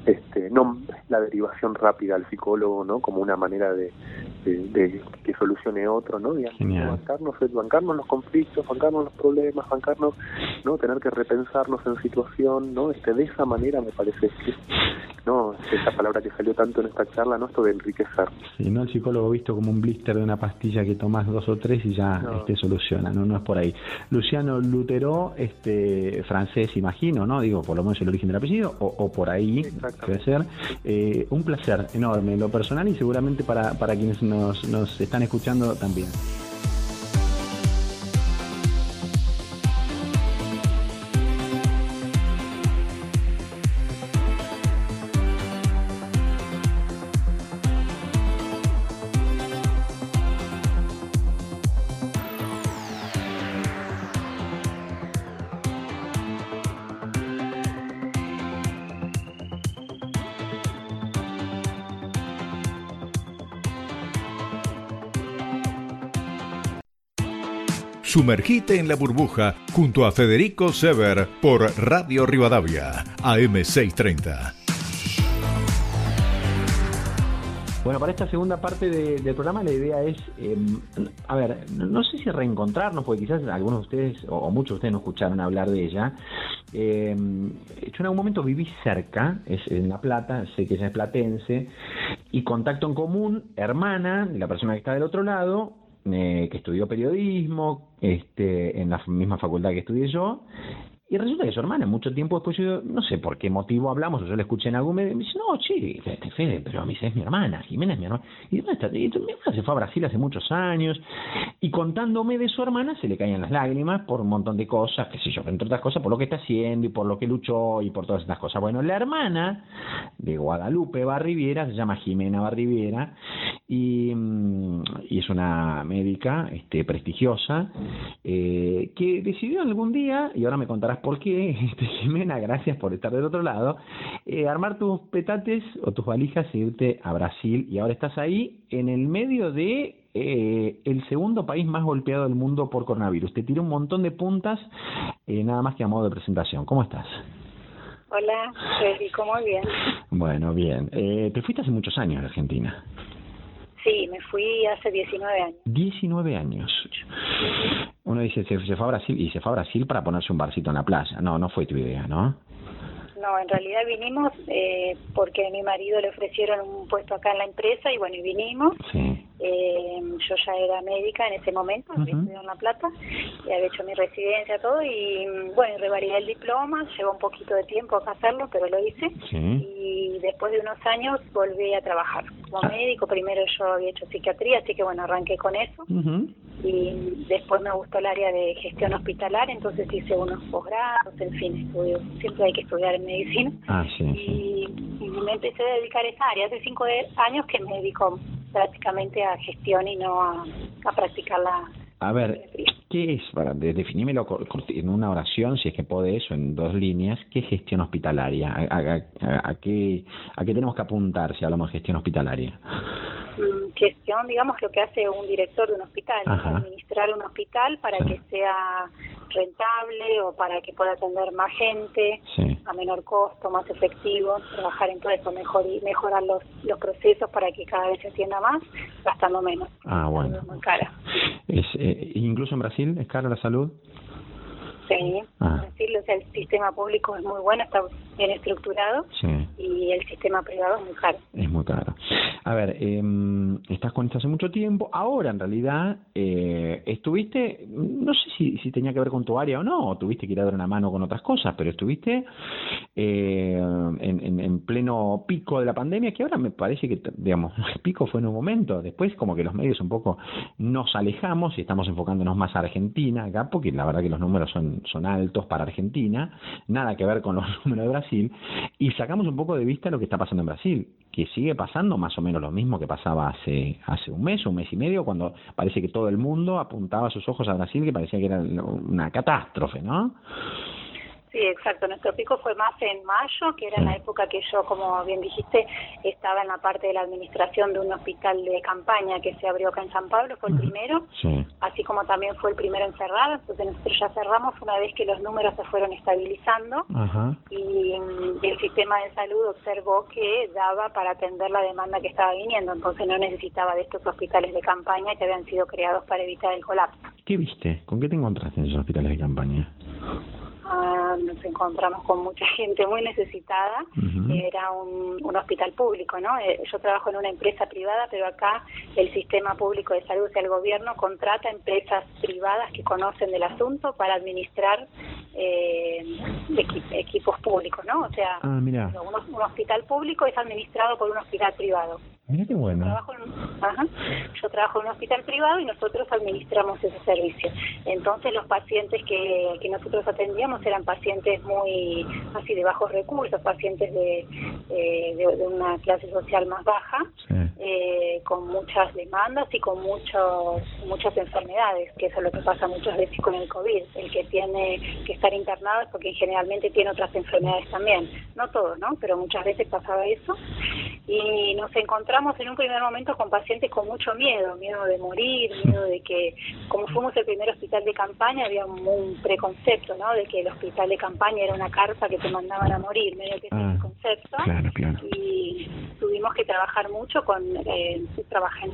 este, no la derivación rápida al psicólogo, ¿no? Como una manera de, de, que solucione otro, ¿no? Y bancarnos, bancarnos los conflictos, bancarnos los problemas, bancarnos, ¿no? Tener que repensarnos en situación, ¿no? Este, de esa manera me parece que ¿no? Esa palabra que salió tanto en esta charla, ¿no? Esto de enriquecer. Sí, no el psicólogo visto como un blister de una pastilla que tomas dos o tres y ya este, soluciona, ¿no? No es por ahí. Luciano Lutero, este, francés, imagino, ¿no? Digo, por lo menos el origen del apellido, o, por ahí debe ser. Eh, un placer enorme en lo personal y seguramente para, para quienes nos, nos están escuchando también. Sumergite en la burbuja junto a Federico Sever por Radio Rivadavia, AM630. Bueno, para esta segunda parte del programa la idea es, em, a ver, no, sé si reencontrarnos, porque quizás algunos de ustedes o, muchos de ustedes no escucharon hablar de ella. Eh, yo en algún momento viví cerca, es en La Plata, sé que ella es platense, y contacto en común, hermana la persona que está del otro lado, eh, que estudió periodismo este, en la misma facultad que estudié yo, y resulta que su hermana, mucho tiempo después, yo no sé por qué motivo hablamos, o yo le escuché en algún medio, me dice, no, sí, Fede, pero a mí es mi hermana, Jimena es mi hermana. ¿Y dónde está? mi hermana se fue a Brasil hace muchos años, y contándome de su hermana se le caían las lágrimas por un montón de cosas, qué sé yo, entre otras cosas, por lo que está haciendo y por lo que luchó y por todas estas cosas. Bueno, la hermana de Guadalupe Barriviera se llama Jimena Barriviera, y, mm, y es una médica este, prestigiosa, eh, que decidió algún día, y ahora me contarás por qué, este, Jimena, gracias por estar del otro lado, eh, armar tus petates o tus valijas e irte a Brasil y ahora estás ahí en el medio de eh, el segundo país más golpeado del mundo por coronavirus. Te tiré un montón de puntas, eh, nada más que a modo de presentación. ¿Cómo estás? Hola, Federico, muy bien. Bueno, bien. Eh, te fuiste hace muchos años de Argentina. Sí, me fui hace 19 años. 19 años. Uno dice, se, fue a Brasil y se fue a Brasil para ponerse un barcito en la playa. No, no fue tu idea, ¿no? No, en realidad vinimos eh, porque a mi marido le ofrecieron un puesto acá en la empresa y bueno, y vinimos. Eh, yo ya era médica en ese momento, había estudiado en La Plata, y había hecho mi residencia, todo, y bueno, revalidé el diploma, llevó un poquito de tiempo acá hacerlo, pero lo hice. Y después de unos años volví a trabajar como ah. médico. Primero yo había hecho psiquiatría, así que bueno, arranqué con eso y después me gustó el área de gestión hospitalar, entonces hice unos posgrados, en fin, estudio, siempre hay que estudiar en medicina. Ah, y, me empecé a dedicar a esa área. Hace cinco años que me dedico prácticamente a gestión y no a, a practicar la... A ver, ¿qué es, para definímelo en una oración, si es que podés, o en dos líneas, qué es gestión hospitalaria? ¿A, a, qué, ¿A qué tenemos que apuntar si hablamos de gestión hospitalaria? gestión, digamos, lo que hace un director de un hospital, administrar un hospital para que sea rentable o para que pueda atender más gente a menor costo, más efectivo, trabajar en todo mejor, y mejorar los, los procesos para que cada vez se atienda más, gastando menos. Ah, bueno. cara. Es, eh, ¿Incluso en Brasil es cara la salud? Sí, ah. decirlo, el sistema público es muy bueno, está bien estructurado y el sistema privado es muy caro. Es muy caro. A ver, eh, estás con esto hace mucho tiempo. Ahora, en realidad, eh, estuviste, no sé si, si tenía que ver con tu área o no, o tuviste que ir a dar una mano con otras cosas, pero estuviste eh, en, en, pleno pico de la pandemia, que ahora me parece que, digamos, el pico fue en un momento. Después, como que los medios un poco nos alejamos y estamos enfocándonos más a Argentina acá, porque la verdad que los números son, son altos para Argentina, nada que ver con los números de Brasil, y sacamos un poco de vista lo que está pasando en Brasil, que sigue pasando más o menos lo mismo que pasaba hace, hace un mes, un mes y medio, cuando parece que todo el mundo apuntaba sus ojos a Brasil, que parecía que era una catástrofe, ¿no? Sí, exacto. Nuestro pico fue más en mayo, que era la época que yo, como bien dijiste, estaba en la parte de la administración de un hospital de campaña que se abrió acá en San Pablo, fue el primero, así como también fue el primero en cerrar. Entonces nosotros ya cerramos una vez que los números se fueron estabilizando y, el sistema de salud observó que daba para atender la demanda que estaba viniendo, entonces no necesitaba de estos hospitales de campaña que habían sido creados para evitar el colapso. ¿Qué viste? ¿Con qué te encontraste en esos hospitales de campaña? Ah, nos encontramos con mucha gente muy necesitada. Era un, un, hospital público, ¿no? Eh, yo trabajo en una empresa privada, pero acá el sistema público de salud, o el gobierno, contrata empresas privadas que conocen del asunto para administrar eh, equipos públicos, ¿no? O sea, ah, un hospital público es administrado por un hospital privado. Mira qué bueno. Yo trabajo, en, un hospital privado y nosotros administramos ese servicio. Entonces los pacientes que, que nosotros atendíamos eran pacientes muy así de bajos recursos, pacientes de, eh, de, una clase social más baja, eh, con muchas demandas y con muchos muchas enfermedades, que eso es lo que pasa muchas veces con el COVID. El que tiene que estar internado es porque generalmente tiene otras enfermedades también. No todo, ¿no? Pero muchas veces pasaba eso. Y nos encontramos en un primer momento con pacientes con mucho miedo, miedo de morir, miedo de que, como fuimos el primer hospital de campaña, había un, preconcepto, ¿no? De que el hospital de campaña era una carta que te mandaban a morir, medio que ese ah, concepto. Y tuvimos que trabajar mucho con eh, trabajo,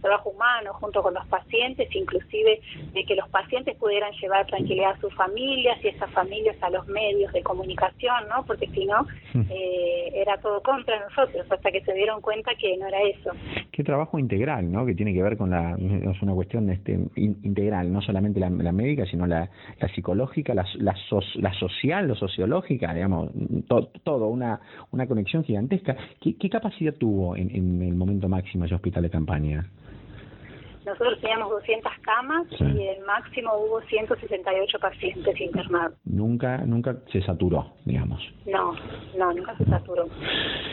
trabajo humano junto con los pacientes, inclusive de que los pacientes pudieran llevar tranquilidad a sus familias y esas familias a los medios de comunicación, ¿no? Porque si no, hmm. eh, era todo contra nosotros, hasta que se dieron cuenta que no era eso. Qué trabajo integral, ¿no? Que tiene que ver con la, es una cuestión este, integral, no solamente la, médica, sino la, psicológica, la, la, la, social, lo sociológica, digamos, todo, una, una conexión gigantesca. ¿Qué, qué capacidad tuvo en, en el momento máximo ese hospital de campaña? Nosotros teníamos 200 camas y el máximo hubo 168 pacientes internados. Nunca, nunca se saturó, digamos. No, no, nunca se saturó.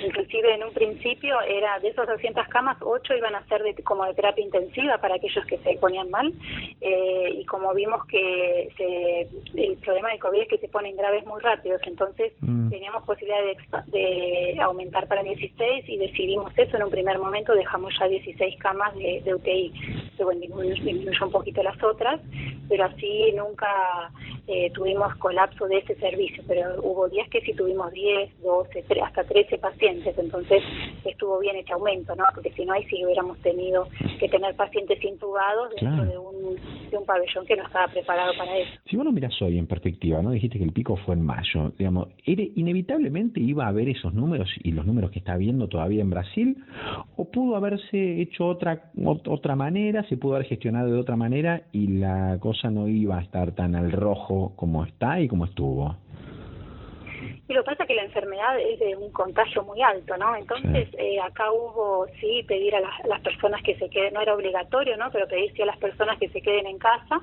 Inclusive en un principio era de esos 200 camas, 8 iban a ser de, como de terapia intensiva para aquellos que se ponían mal. Eh, y como vimos que se, el problema de COVID es que se ponen graves muy rápidos, entonces mm. teníamos posibilidad de, de, aumentar para 16 y decidimos eso. En un primer momento dejamos ya 16 camas de, de UTI que bueno, disminuyó un poquito las otras, pero así nunca eh, tuvimos colapso de ese servicio, pero hubo días que sí tuvimos 10, 12, hasta 13 pacientes, entonces estuvo bien ese aumento, ¿no? Porque si no, ahí sí hubiéramos tenido que tener pacientes intubados dentro de, un, de un pabellón que no estaba preparado para eso. Si vos lo miras hoy en perspectiva, ¿no? Dijiste que el pico fue en mayo, digamos, ¿inevitablemente iba a haber esos números y los números que está habiendo todavía en Brasil? ¿O pudo haberse hecho otra, otra manera, se pudo haber gestionado de otra manera y la cosa no iba a estar tan al rojo como está y como estuvo. Y lo que pasa es que la enfermedad es de un contagio muy alto, ¿no? Entonces, eh, acá hubo, sí, pedir a las, personas que se queden, no era obligatorio, ¿no? Pero pedir sí a las personas que se queden en casa.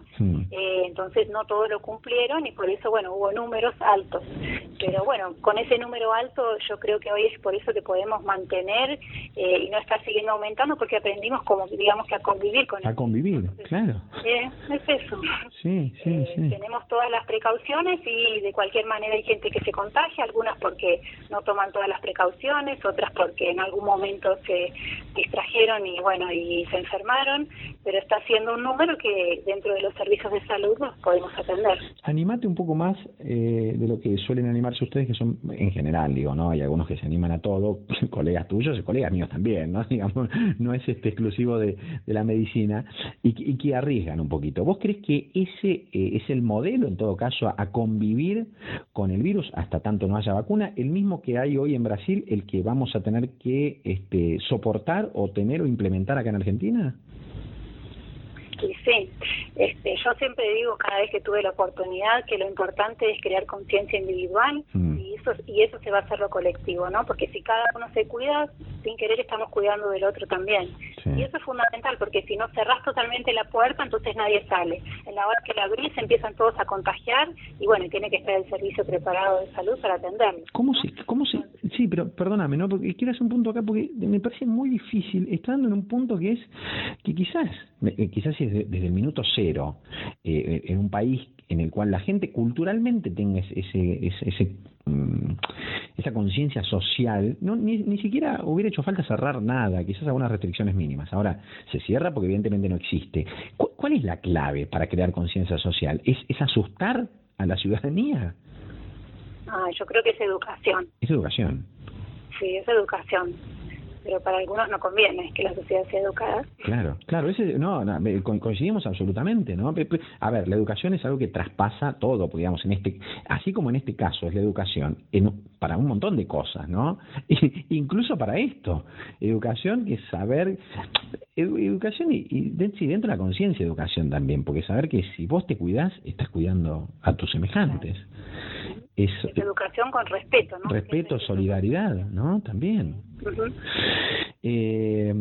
Eh, entonces, no todos lo cumplieron y por eso, bueno, hubo números altos. Pero bueno, con ese número alto, yo creo que hoy es por eso que podemos mantener eh, y no estar siguiendo aumentando, porque aprendimos, como digamos, que a convivir con A convivir, claro. es eso. Sí, sí, sí. Tenemos todas las precauciones y de cualquier manera hay gente que se contagia algunas porque no toman todas las precauciones, otras porque en algún momento se distrajeron y bueno, y se enfermaron, pero está siendo un número que dentro de los servicios de salud nos podemos atender. Animate un poco más eh, de lo que suelen animarse ustedes, que son en general, digo, ¿no? Hay algunos que se animan a todo, colegas tuyos y colegas míos también, ¿no? Digamos, no es este exclusivo de, la medicina y, que arriesgan un poquito. ¿Vos crees que ese eh, es el modelo, en todo caso, a convivir con el virus hasta tanto no haya vacuna, el mismo que hay hoy en Brasil, el que vamos a tener que este, soportar o tener o implementar acá en Argentina? sí, este, yo siempre digo cada vez que tuve la oportunidad que lo importante es crear conciencia individual mm. Y eso, y eso se va a hacer lo colectivo, ¿no? Porque si cada uno se cuida, sin querer estamos cuidando del otro también. Y eso es fundamental, porque si no cerrás totalmente la puerta, entonces nadie sale. En la hora que la abrís empiezan todos a contagiar y bueno, tiene que estar el servicio preparado de salud para atenderlo. ¿Cómo se, cómo se, sí, pero perdóname, ¿no? Porque quiero hacer un punto acá, porque me parece muy difícil, estando en un punto que es, que quizás, eh, quizás es desde el minuto cero, eh, en un país en el cual la gente culturalmente tenga ese, ese, mm, esa conciencia social, no, ni, ni siquiera hubiera hecho falta cerrar nada, quizás algunas restricciones mínimas. Ahora, se cierra porque evidentemente no existe. ¿Cuál es la clave para crear conciencia social? ¿Es, ¿Es asustar a la ciudadanía? Ah, yo creo que es educación. Es educación. Sí, es educación pero para algunos no conviene que la sociedad sea educada. Claro, claro, ese, no, coincidimos absolutamente, ¿no? A ver, la educación es algo que traspasa todo, digamos, en este, así como en este caso es la educación, en, para un montón de cosas, ¿no? incluso para esto, educación es saber, educación y, y dentro de la conciencia educación también, porque saber que si vos te cuidás, estás cuidando a tus semejantes. Es, educación con respeto, ¿no? Respeto, solidaridad, ¿no? También. eh,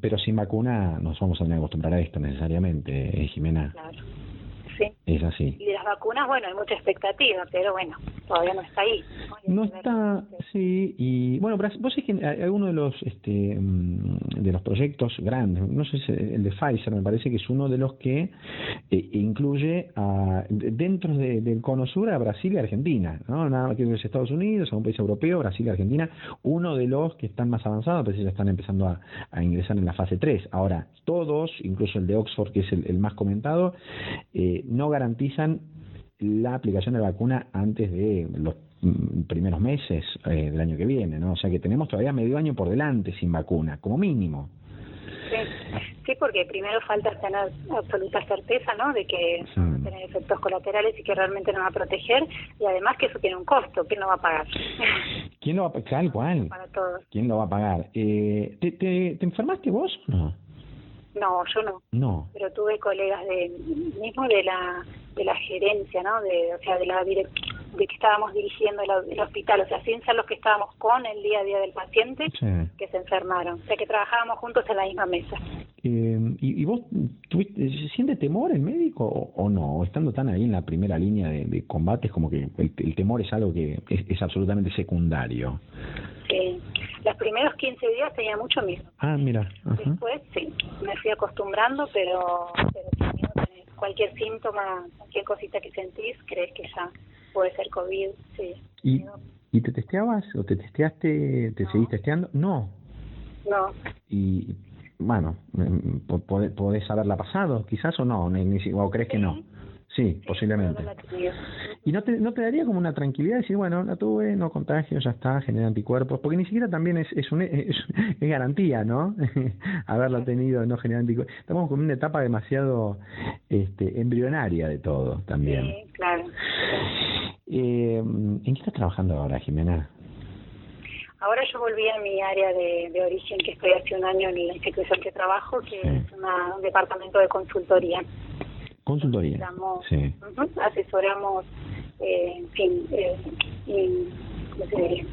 pero sin vacuna nos vamos a acostumbrar a esto necesariamente, Jimena. Claro. Es así. Y de las vacunas, bueno, hay mucha expectativa, pero bueno, todavía no está ahí. No, está, sí, y bueno, vos sabés que alguno de los este mm, de los proyectos grandes, no sé si el de Pfizer, me parece que es uno de los que eh, incluye a, dentro del cono sur a Brasil y Argentina, ¿no? Nada más que es Estados Unidos, a un país europeo, Brasil y Argentina, uno de los que están más avanzados, pero ya están empezando a, a, ingresar en la fase 3. Ahora, todos, incluso el de Oxford, que es el, el más comentado, eh, no garantizan la aplicación de la vacuna antes de los mm, primeros meses eh, del año que viene, ¿no? O sea que tenemos todavía medio año por delante sin vacuna, como mínimo. Sí, porque primero falta tener absoluta certeza, ¿no? De que va a tener efectos colaterales y que realmente nos va a proteger y además que eso tiene un costo, ¿quién lo va a pagar? ¿Quién lo va a pagar? ¿Cuál? Para todos. ¿Quién lo va a pagar? Eh, ¿te, te, te enfermaste vos no? No, yo no. No. Pero tuve colegas de mismo de la de la gerencia, ¿no? De, o sea, de la de que estábamos dirigiendo el, hospital, o sea, sin ser los que estábamos con el día a día del paciente, que se enfermaron. O sea, que trabajábamos juntos en la misma mesa. Eh, ¿y, vos tuviste, siente temor el médico o, no? O estando tan ahí en la primera línea de, de combates, como que el, temor es algo que es, es absolutamente secundario. Los primeros 15 días tenía mucho miedo. Ah, mira. Después sí, me fui acostumbrando, pero, pero cualquier síntoma, cualquier cosita que sentís, crees que ya puede ser COVID, sí. ¿Y, ¿y te testeabas o te testeaste, te seguís testeando? No. No. Y bueno, mm, ¿podés haberla pasado quizás o no? ¿O crees que no? Sí, posiblemente. ¿Y no te, no te daría como una tranquilidad decir, bueno, la tuve, no contagio, ya está, genera anticuerpos? Porque ni siquiera también es, es, un, es, garantía, ¿no? Haberla tenido, no generar anticuerpos. Estamos con una etapa demasiado este, embrionaria de todo también. Sí, claro. Eh, ¿En qué estás trabajando ahora, Jimena? Ahora yo volví a mi área de, de, origen, que estoy hace un año en la institución que trabajo, que es un departamento de consultoría. Consultoría. sí. asesoramos, eh, en fin, eh,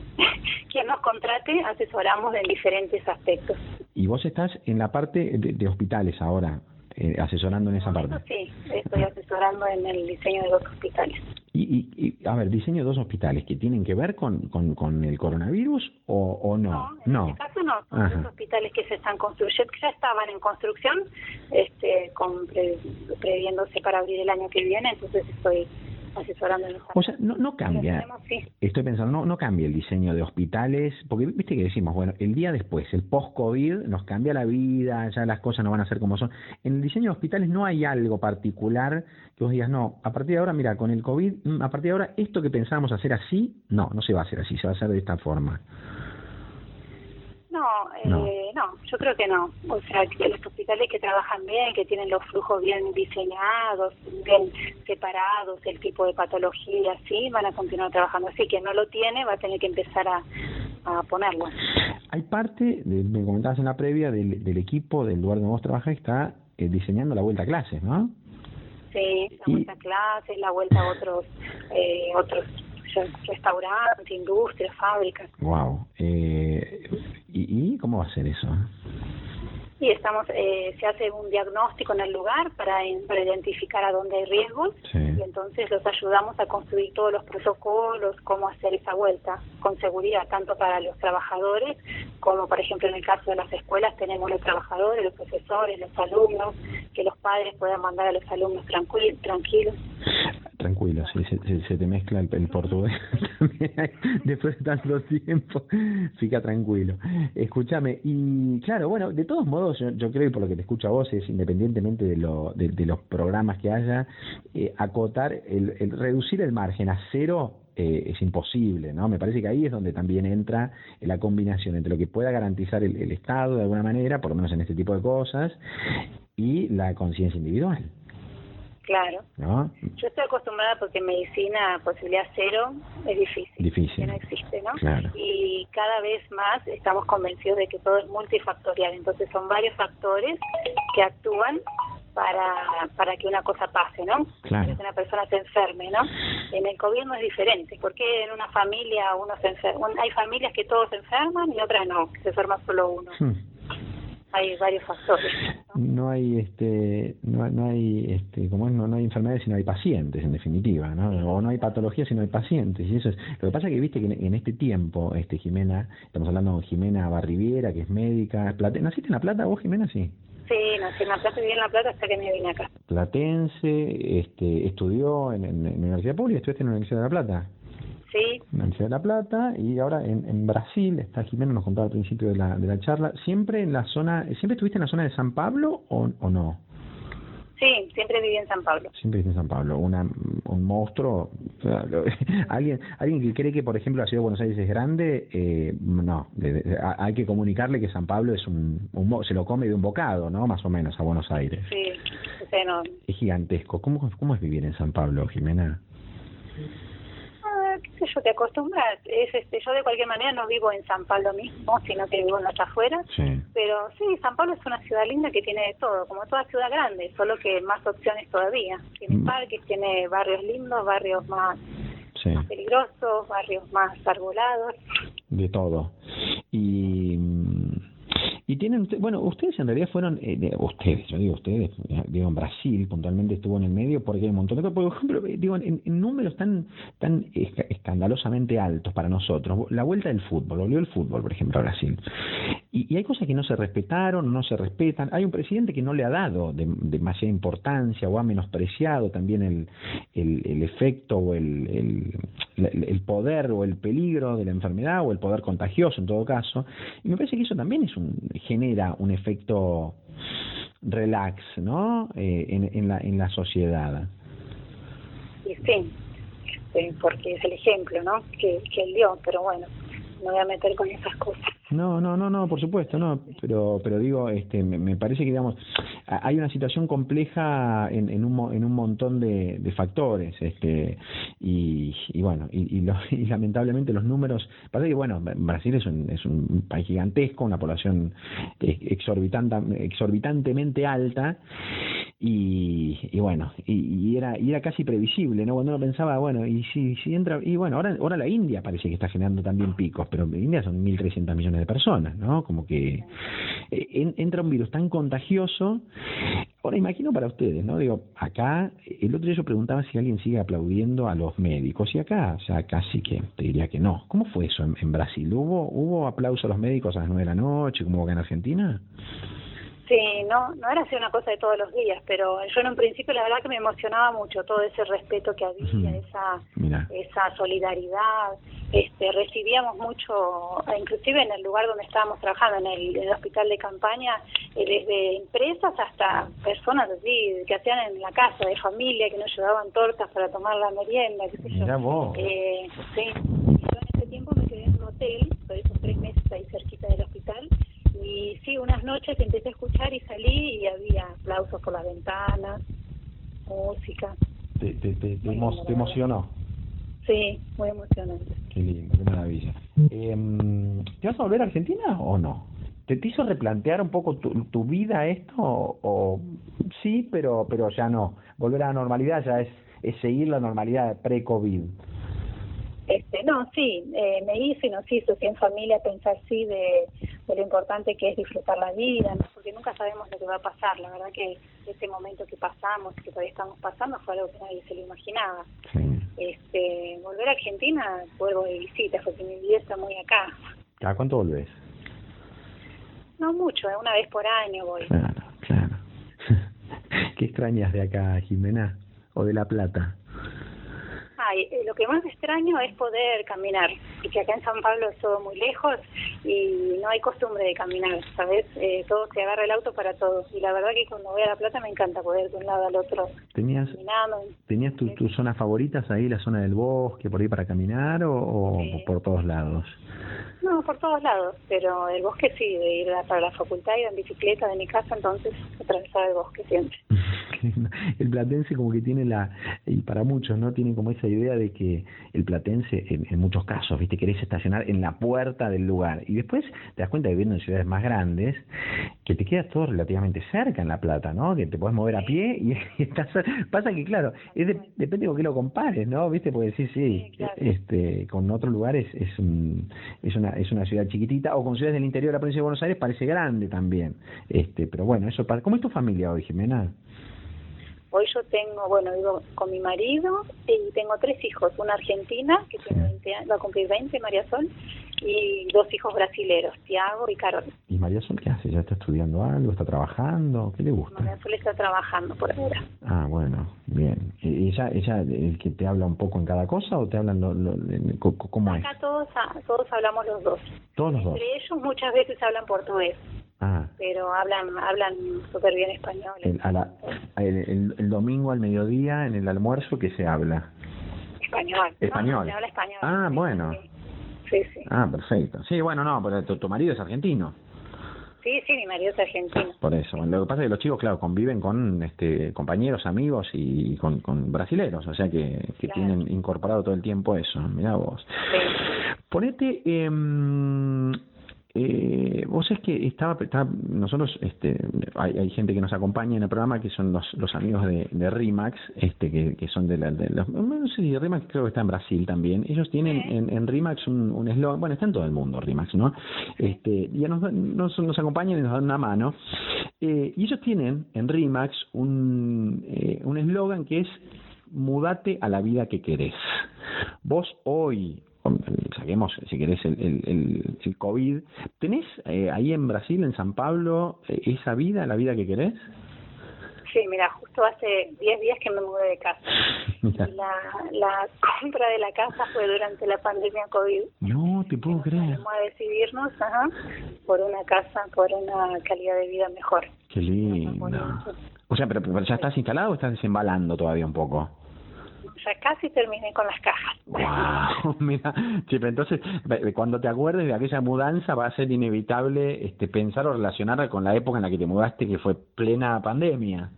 quien nos contrate, asesoramos en diferentes aspectos. ¿Y vos estás en la parte de, hospitales ahora, eh, asesorando en esa parte? Sí, estoy asesorando en el diseño de dos hospitales. Y, y, a ver, diseño dos hospitales que tienen que ver con, con, con el coronavirus o, o no? No, en este caso no. Son dos hospitales que se están construyendo, que ya estaban en construcción, este, con, previéndose para abrir el año que viene, entonces estoy asesorando en O sea, no, no cambia. Estoy pensando, no, no cambia el diseño de hospitales, porque viste que decimos, bueno, el día después, el post-COVID nos cambia la vida, ya las cosas no van a ser como son. En el diseño de hospitales no hay algo particular que vos digas, no, a partir de ahora, mira, con el COVID, mm, a partir de ahora, esto que pensábamos hacer así, no, no se va a hacer así, se va a hacer de esta forma. No, eh, no. yo creo que no. O sea, que los hospitales que trabajan bien, que tienen los flujos bien diseñados, bien separados, el tipo de patología, sí, van a continuar trabajando así. Que no lo tiene, va a tener que empezar a, a ponerlo. Hay parte, me comentabas en la previa, del, del equipo del lugar donde vos trabajas, está eh, diseñando la vuelta a clases, ¿no? Sí, la vuelta a clases, la vuelta a otros, eh, otros restaurantes, industrias, fábricas. Wow. Eh, ¿y, ¿Y cómo va a ser eso? y estamos eh, se hace un diagnóstico en el lugar para, para identificar a dónde hay riesgos y entonces los ayudamos a construir todos los protocolos, cómo hacer esa vuelta con seguridad, tanto para los trabajadores como, por ejemplo, en el caso de las escuelas tenemos los trabajadores, los profesores, los alumnos, que los padres puedan mandar a los alumnos tranquilos. Tranquilo, sí, se, te mezcla el, portugués después de tanto tiempo, fica tranquilo. Escúchame, y claro, bueno, de todos modos, yo, creo que por lo que te escucho a vos es, independientemente de, lo, de, los programas que haya, eh, acotar, el, el, reducir el margen a cero eh, es imposible, ¿no? Me parece que ahí es donde también entra la combinación entre lo que pueda garantizar el Estado de alguna manera, por lo menos en este tipo de cosas, y la conciencia individual. Claro. Yo estoy acostumbrada porque medicina posibilidad cero es difícil. Difícil. no existe, ¿no? Y cada vez más estamos convencidos de que todo es multifactorial. Entonces son varios factores que actúan para, para que una cosa pase, ¿no? Claro. Que una persona se enferme, ¿no? En el COVID no es diferente. porque en una familia uno se enferma? Hay familias que todos se enferman y otras no, que se enferma solo uno. Hmm hay varios factores. ¿no? hay este no, no hay este como es no, no hay enfermedades sino hay pacientes en definitiva, ¿no? O no hay patologías sino hay pacientes y eso es lo que pasa es que viste que en, este tiempo este Jimena estamos hablando de Jimena Barriviera que es médica, Plate, ¿naciste en La Plata vos Jimena sí? Sí, nací en La Plata, viví en La Plata hasta que me vine acá. Platense, este, estudió en, en, en la Universidad Pública, estudiaste en la Universidad de La Plata. Sí. En de la Plata y ahora en, en Brasil, está Jimena, nos contaba al principio de la, de la charla, ¿siempre en la zona, siempre estuviste en la zona de San Pablo o, o no? Sí, siempre viví en San Pablo. Siempre viví en San Pablo, Una, un monstruo. alguien alguien que cree que, por ejemplo, la ciudad de Buenos Aires es grande, eh, no. hay que comunicarle que San Pablo es un, un, se lo come de un bocado, ¿no? Más o menos a Buenos Aires. Sí, es enorme. Es gigantesco. ¿Cómo, cómo es vivir en San Pablo, Jimena? Qué sé yo, te acostumbras. Es, este, yo de cualquier manera no vivo en San Pablo mismo, sino que vivo en las afueras. Pero sí, San Pablo es una ciudad linda que tiene de todo, como toda ciudad grande, solo que más opciones todavía. Tiene mm. parques, tiene barrios lindos, barrios más, más peligrosos, barrios más arbolados. De todo. Y y tienen, bueno, ustedes en realidad fueron, eh, ustedes, yo digo ustedes, digo en Brasil puntualmente estuvo en el medio porque hay un montón de por ejemplo, digo, en, números tan tan escandalosamente altos para nosotros, la vuelta del fútbol, volvió el fútbol, por ejemplo, a Brasil. Y, hay cosas que no se respetaron, no se respetan. Hay un presidente que no le ha dado demasiada importancia o ha menospreciado también el, efecto o el poder o el peligro de la enfermedad o el poder contagioso en todo caso. Y me parece que eso también es un genera un efecto relax, ¿no? Eh, en, en, la, en la sociedad. Sí, sí, este, porque es el ejemplo, ¿no? Que, que él dio, pero bueno, no voy a meter con esas cosas. No, no, no, no, por supuesto, no, pero, pero digo, este, me, parece que digamos, hay una situación compleja en, en, un, en un montón de, de factores, este, y, y bueno, y, y, y, lamentablemente los números, parece que bueno, Brasil es un, es un país gigantesco, una población exorbitante, exorbitantemente alta, y, y bueno, y, era, y era casi previsible, ¿no? Cuando uno pensaba, bueno, y si, si entra, y bueno, ahora, ahora la India parece que está generando también picos, pero India son 1.300 millones de personas, ¿no? Como que eh, entra un virus tan contagioso. Ahora imagino para ustedes, ¿no? Digo, acá, el otro día yo preguntaba si alguien sigue aplaudiendo a los médicos, y acá, o sea, casi que te diría que no. ¿Cómo fue eso en, Brasil? ¿Hubo, ¿Hubo aplauso a los médicos a las nueve de la noche, como acá en Argentina? Sí, no, no era así una cosa de todos los días, pero yo en un principio la verdad que me emocionaba mucho todo ese respeto que había, esa esa solidaridad, este recibíamos mucho, inclusive en el lugar donde estábamos trabajando, en el, hospital de campaña, eh, desde empresas hasta personas así que hacían en la casa de familia, que nos llevaban tortas para tomar la merienda, qué sé yo. Eh, sí, yo en ese tiempo me quedé en un hotel, por esos tres meses ahí cerquita del hospital, y sí, unas noches empecé a escuchar y salí y había aplausos por las ventanas, música. ¿Te, te, te, te, emocionó? Sí, muy emocionante. Qué maravilla. Eh, ¿Te vas a volver a Argentina o no? ¿Te, te hizo replantear un poco tu, tu vida esto o, sí, pero pero ya no? Volver a la normalidad ya es, es seguir la normalidad pre-COVID. Este, no, sí, eh, me hizo y nos hizo, sí, en familia, pensar sí de, lo importante que es disfrutar la vida, porque nunca sabemos lo que va a pasar. La verdad que ese momento que pasamos, que todavía estamos pasando, fue algo que nadie se lo imaginaba. Este, volver a Argentina, vuelvo de visita, porque mi vida está muy acá. ¿A cuánto volvés? No mucho, una vez por año voy. Claro, claro. ¿Qué extrañas de acá, Jimena? ¿O de La Plata? Eh, lo que más extraño es poder caminar, porque acá en San Pablo es todo muy lejos y no hay costumbre de caminar, ¿sabes? Eh, todo se agarra el auto para todos. Y la verdad que cuando voy a La Plata me encanta poder de un lado al otro. ¿Tenías, ¿tenías tus zonas favoritas ahí, la zona del bosque, por ahí para caminar o, por todos lados? No, por todos lados, pero el bosque sí, de ir para la facultad, ir en bicicleta de mi casa, entonces atravesar el bosque siempre. el platense como que tiene la, y para muchos, ¿no? Tienen como esa idea de que el platense, en, muchos casos, ¿viste? Querés estacionar en la puerta del lugar. Y después te das cuenta viviendo en ciudades más grandes, que te queda todo relativamente cerca en La Plata, ¿no? Que te puedes mover a pie y, estás, pasa que, claro, es depende de qué lo compares, ¿no? ¿Viste? Porque sí, sí, este, con otros lugares es, es, una, es una ciudad chiquitita, o con ciudades del interior de la provincia de Buenos Aires parece grande también. Este, pero bueno, eso pasa. ¿Cómo es tu familia hoy, Jimena? Hoy yo tengo, bueno, vivo con mi marido y tengo tres hijos, una argentina que tiene 20 años, va a cumplir 20, María Sol, y dos hijos brasileros, Tiago y Carol. ¿Y María Sol qué hace? ¿Ya está estudiando algo? ¿Está trabajando? ¿Qué le gusta? María Sol está trabajando por ahora. Ah, bueno, bien. ¿Ella, ella el que te habla un poco en cada cosa o te hablan lo, lo, cómo Acá todos, todos hablamos los dos. Todos los dos. Entre ellos muchas veces hablan portugués. Ah. Pero hablan hablan súper bien español. El, el, domingo al mediodía, en el almuerzo, ¿qué se habla? Español. Español. se habla español. Ah, bueno. Sí, sí. Ah, perfecto. Sí, bueno, no, pero tu, marido es argentino. Sí, sí, mi marido es argentino. Por eso. Lo que pasa es que los chicos, claro, conviven con este compañeros, amigos y con, con brasileros, o sea que, que tienen incorporado todo el tiempo eso. Mirá vos. Ponete, eh, eh, vos es que estaba, nosotros, este, hay, hay, gente que nos acompaña en el programa que son los, los amigos de, de RIMAX, este, que, que son de, la, de los, no sé si RIMAX creo que está en Brasil también. Ellos tienen en, en RIMAX un eslogan, bueno, está en todo el mundo RIMAX, ¿no? Este, ya nos, nos, nos acompañan y nos dan una mano. Eh, y ellos tienen en RIMAX un eh, un eslogan que es mudate a la vida que querés. Vos hoy, saquemos, si querés, el, el, el, COVID. ¿Tenés eh, ahí en Brasil, en San Pablo, eh, esa vida, la vida que querés? Sí, mira, justo hace 10 días que me mudé de casa. La, la compra de la casa fue durante la pandemia COVID. No, te puedo creer. Vamos a decidirnos ajá, por una casa, por una calidad de vida mejor. Qué lindo. O sea, pero, pero, ¿ya estás instalado o estás desembalando todavía un poco? Ya casi terminé con las cajas. Wow, mira, entonces cuando te acuerdes de aquella mudanza va a ser inevitable este pensar o relacionarla con la época en la que te mudaste que fue plena pandemia.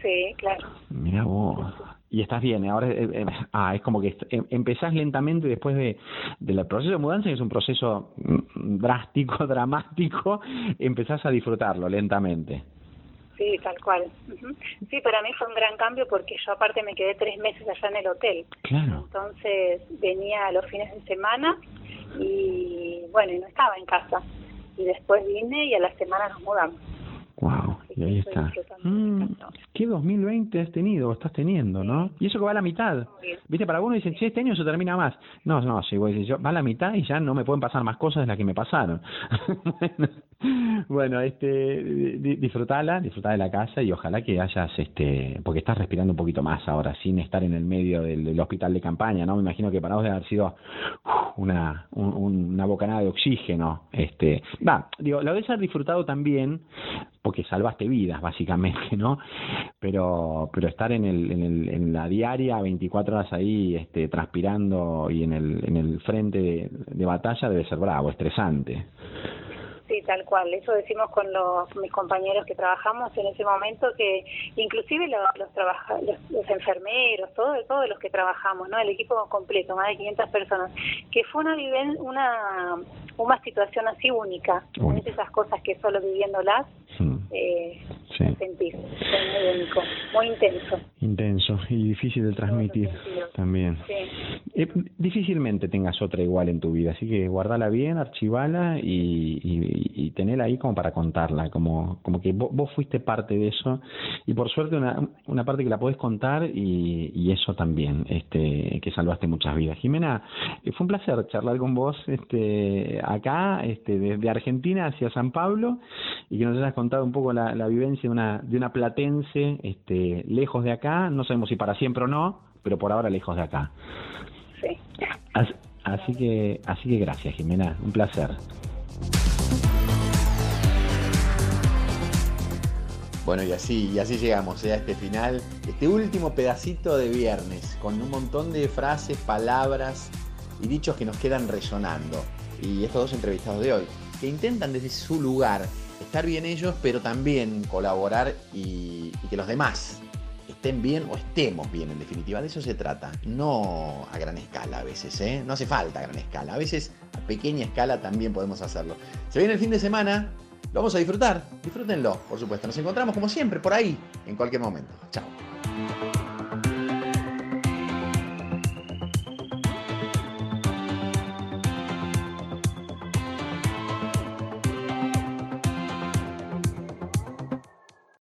Sí, claro. Mira vos. Y estás bien, ahora eh, eh, ah, es como que em, empezás lentamente después de del proceso de mudanza, que es un proceso mm, drástico, dramático, empezás a disfrutarlo lentamente. Sí, tal cual. Sí, para mí fue un gran cambio porque yo aparte me quedé tres meses allá en el hotel. Claro. Entonces venía los fines de semana y bueno, y no estaba en casa. Y después vine y a la semana nos mudamos. Wow, y ahí está. Mm, ¿Qué 2020 has tenido o estás teniendo, no? Y eso que va a la mitad. Viste, para algunos dicen, si este año se termina más. No, no, sí, voy yo, va a la mitad y ya no me pueden pasar más cosas de las que me pasaron. bueno, este, disfrutala, disfruta de la casa y ojalá que hayas, este, porque estás respirando un poquito más ahora, sin estar en el medio del, hospital de campaña, ¿no? Me imagino que para vos debe haber sido una, una bocanada de oxígeno. Este, va, digo, lo debes haber disfrutado también porque salvaste vidas básicamente, ¿no? Pero pero estar en el, en, el, en la diaria 24 horas ahí este transpirando y en el en el frente de, de batalla debe ser bravo, estresante. Sí, tal cual. Eso decimos con los mis compañeros que trabajamos en ese momento que inclusive los los, los, enfermeros, todos todos los que trabajamos, ¿no? El equipo completo, más de 500 personas, que fue una una una situación así única. Es esas cosas que solo viviéndolas mm. eh, sí. sentís. muy único, muy intenso. Intenso y difícil de transmitir también. Eh, difícilmente tengas otra igual en tu vida, así que guardala bien, archivala y, y, tenela ahí como para contarla, como, como que vos, vos, fuiste parte de eso y por suerte una, una parte que la podés contar y, y eso también, este, que salvaste muchas vidas. Jimena, eh, fue un placer charlar con vos este, acá, este, desde Argentina hacia San Pablo, y que nos hayas contado un poco la, vivencia de una, de una platense este, lejos de acá, no sabemos si para siempre o no, pero por ahora lejos de acá. Sí. Así, que, así que gracias, Jimena, un placer. Bueno, y así, y así llegamos ¿eh? a este final, este último pedacito de viernes, con un montón de frases, palabras y dichos que nos quedan resonando. Y estos dos entrevistados de hoy, que intentan desde su lugar estar bien ellos, pero también colaborar y, que los demás estén bien o estemos bien, en definitiva. De eso se trata. No a gran escala a veces, ¿eh? No hace falta a gran escala. A veces a pequeña escala también podemos hacerlo. Se viene el fin de semana, lo vamos a disfrutar. Disfrútenlo, por supuesto. Nos encontramos como siempre por ahí, en cualquier momento. Chao.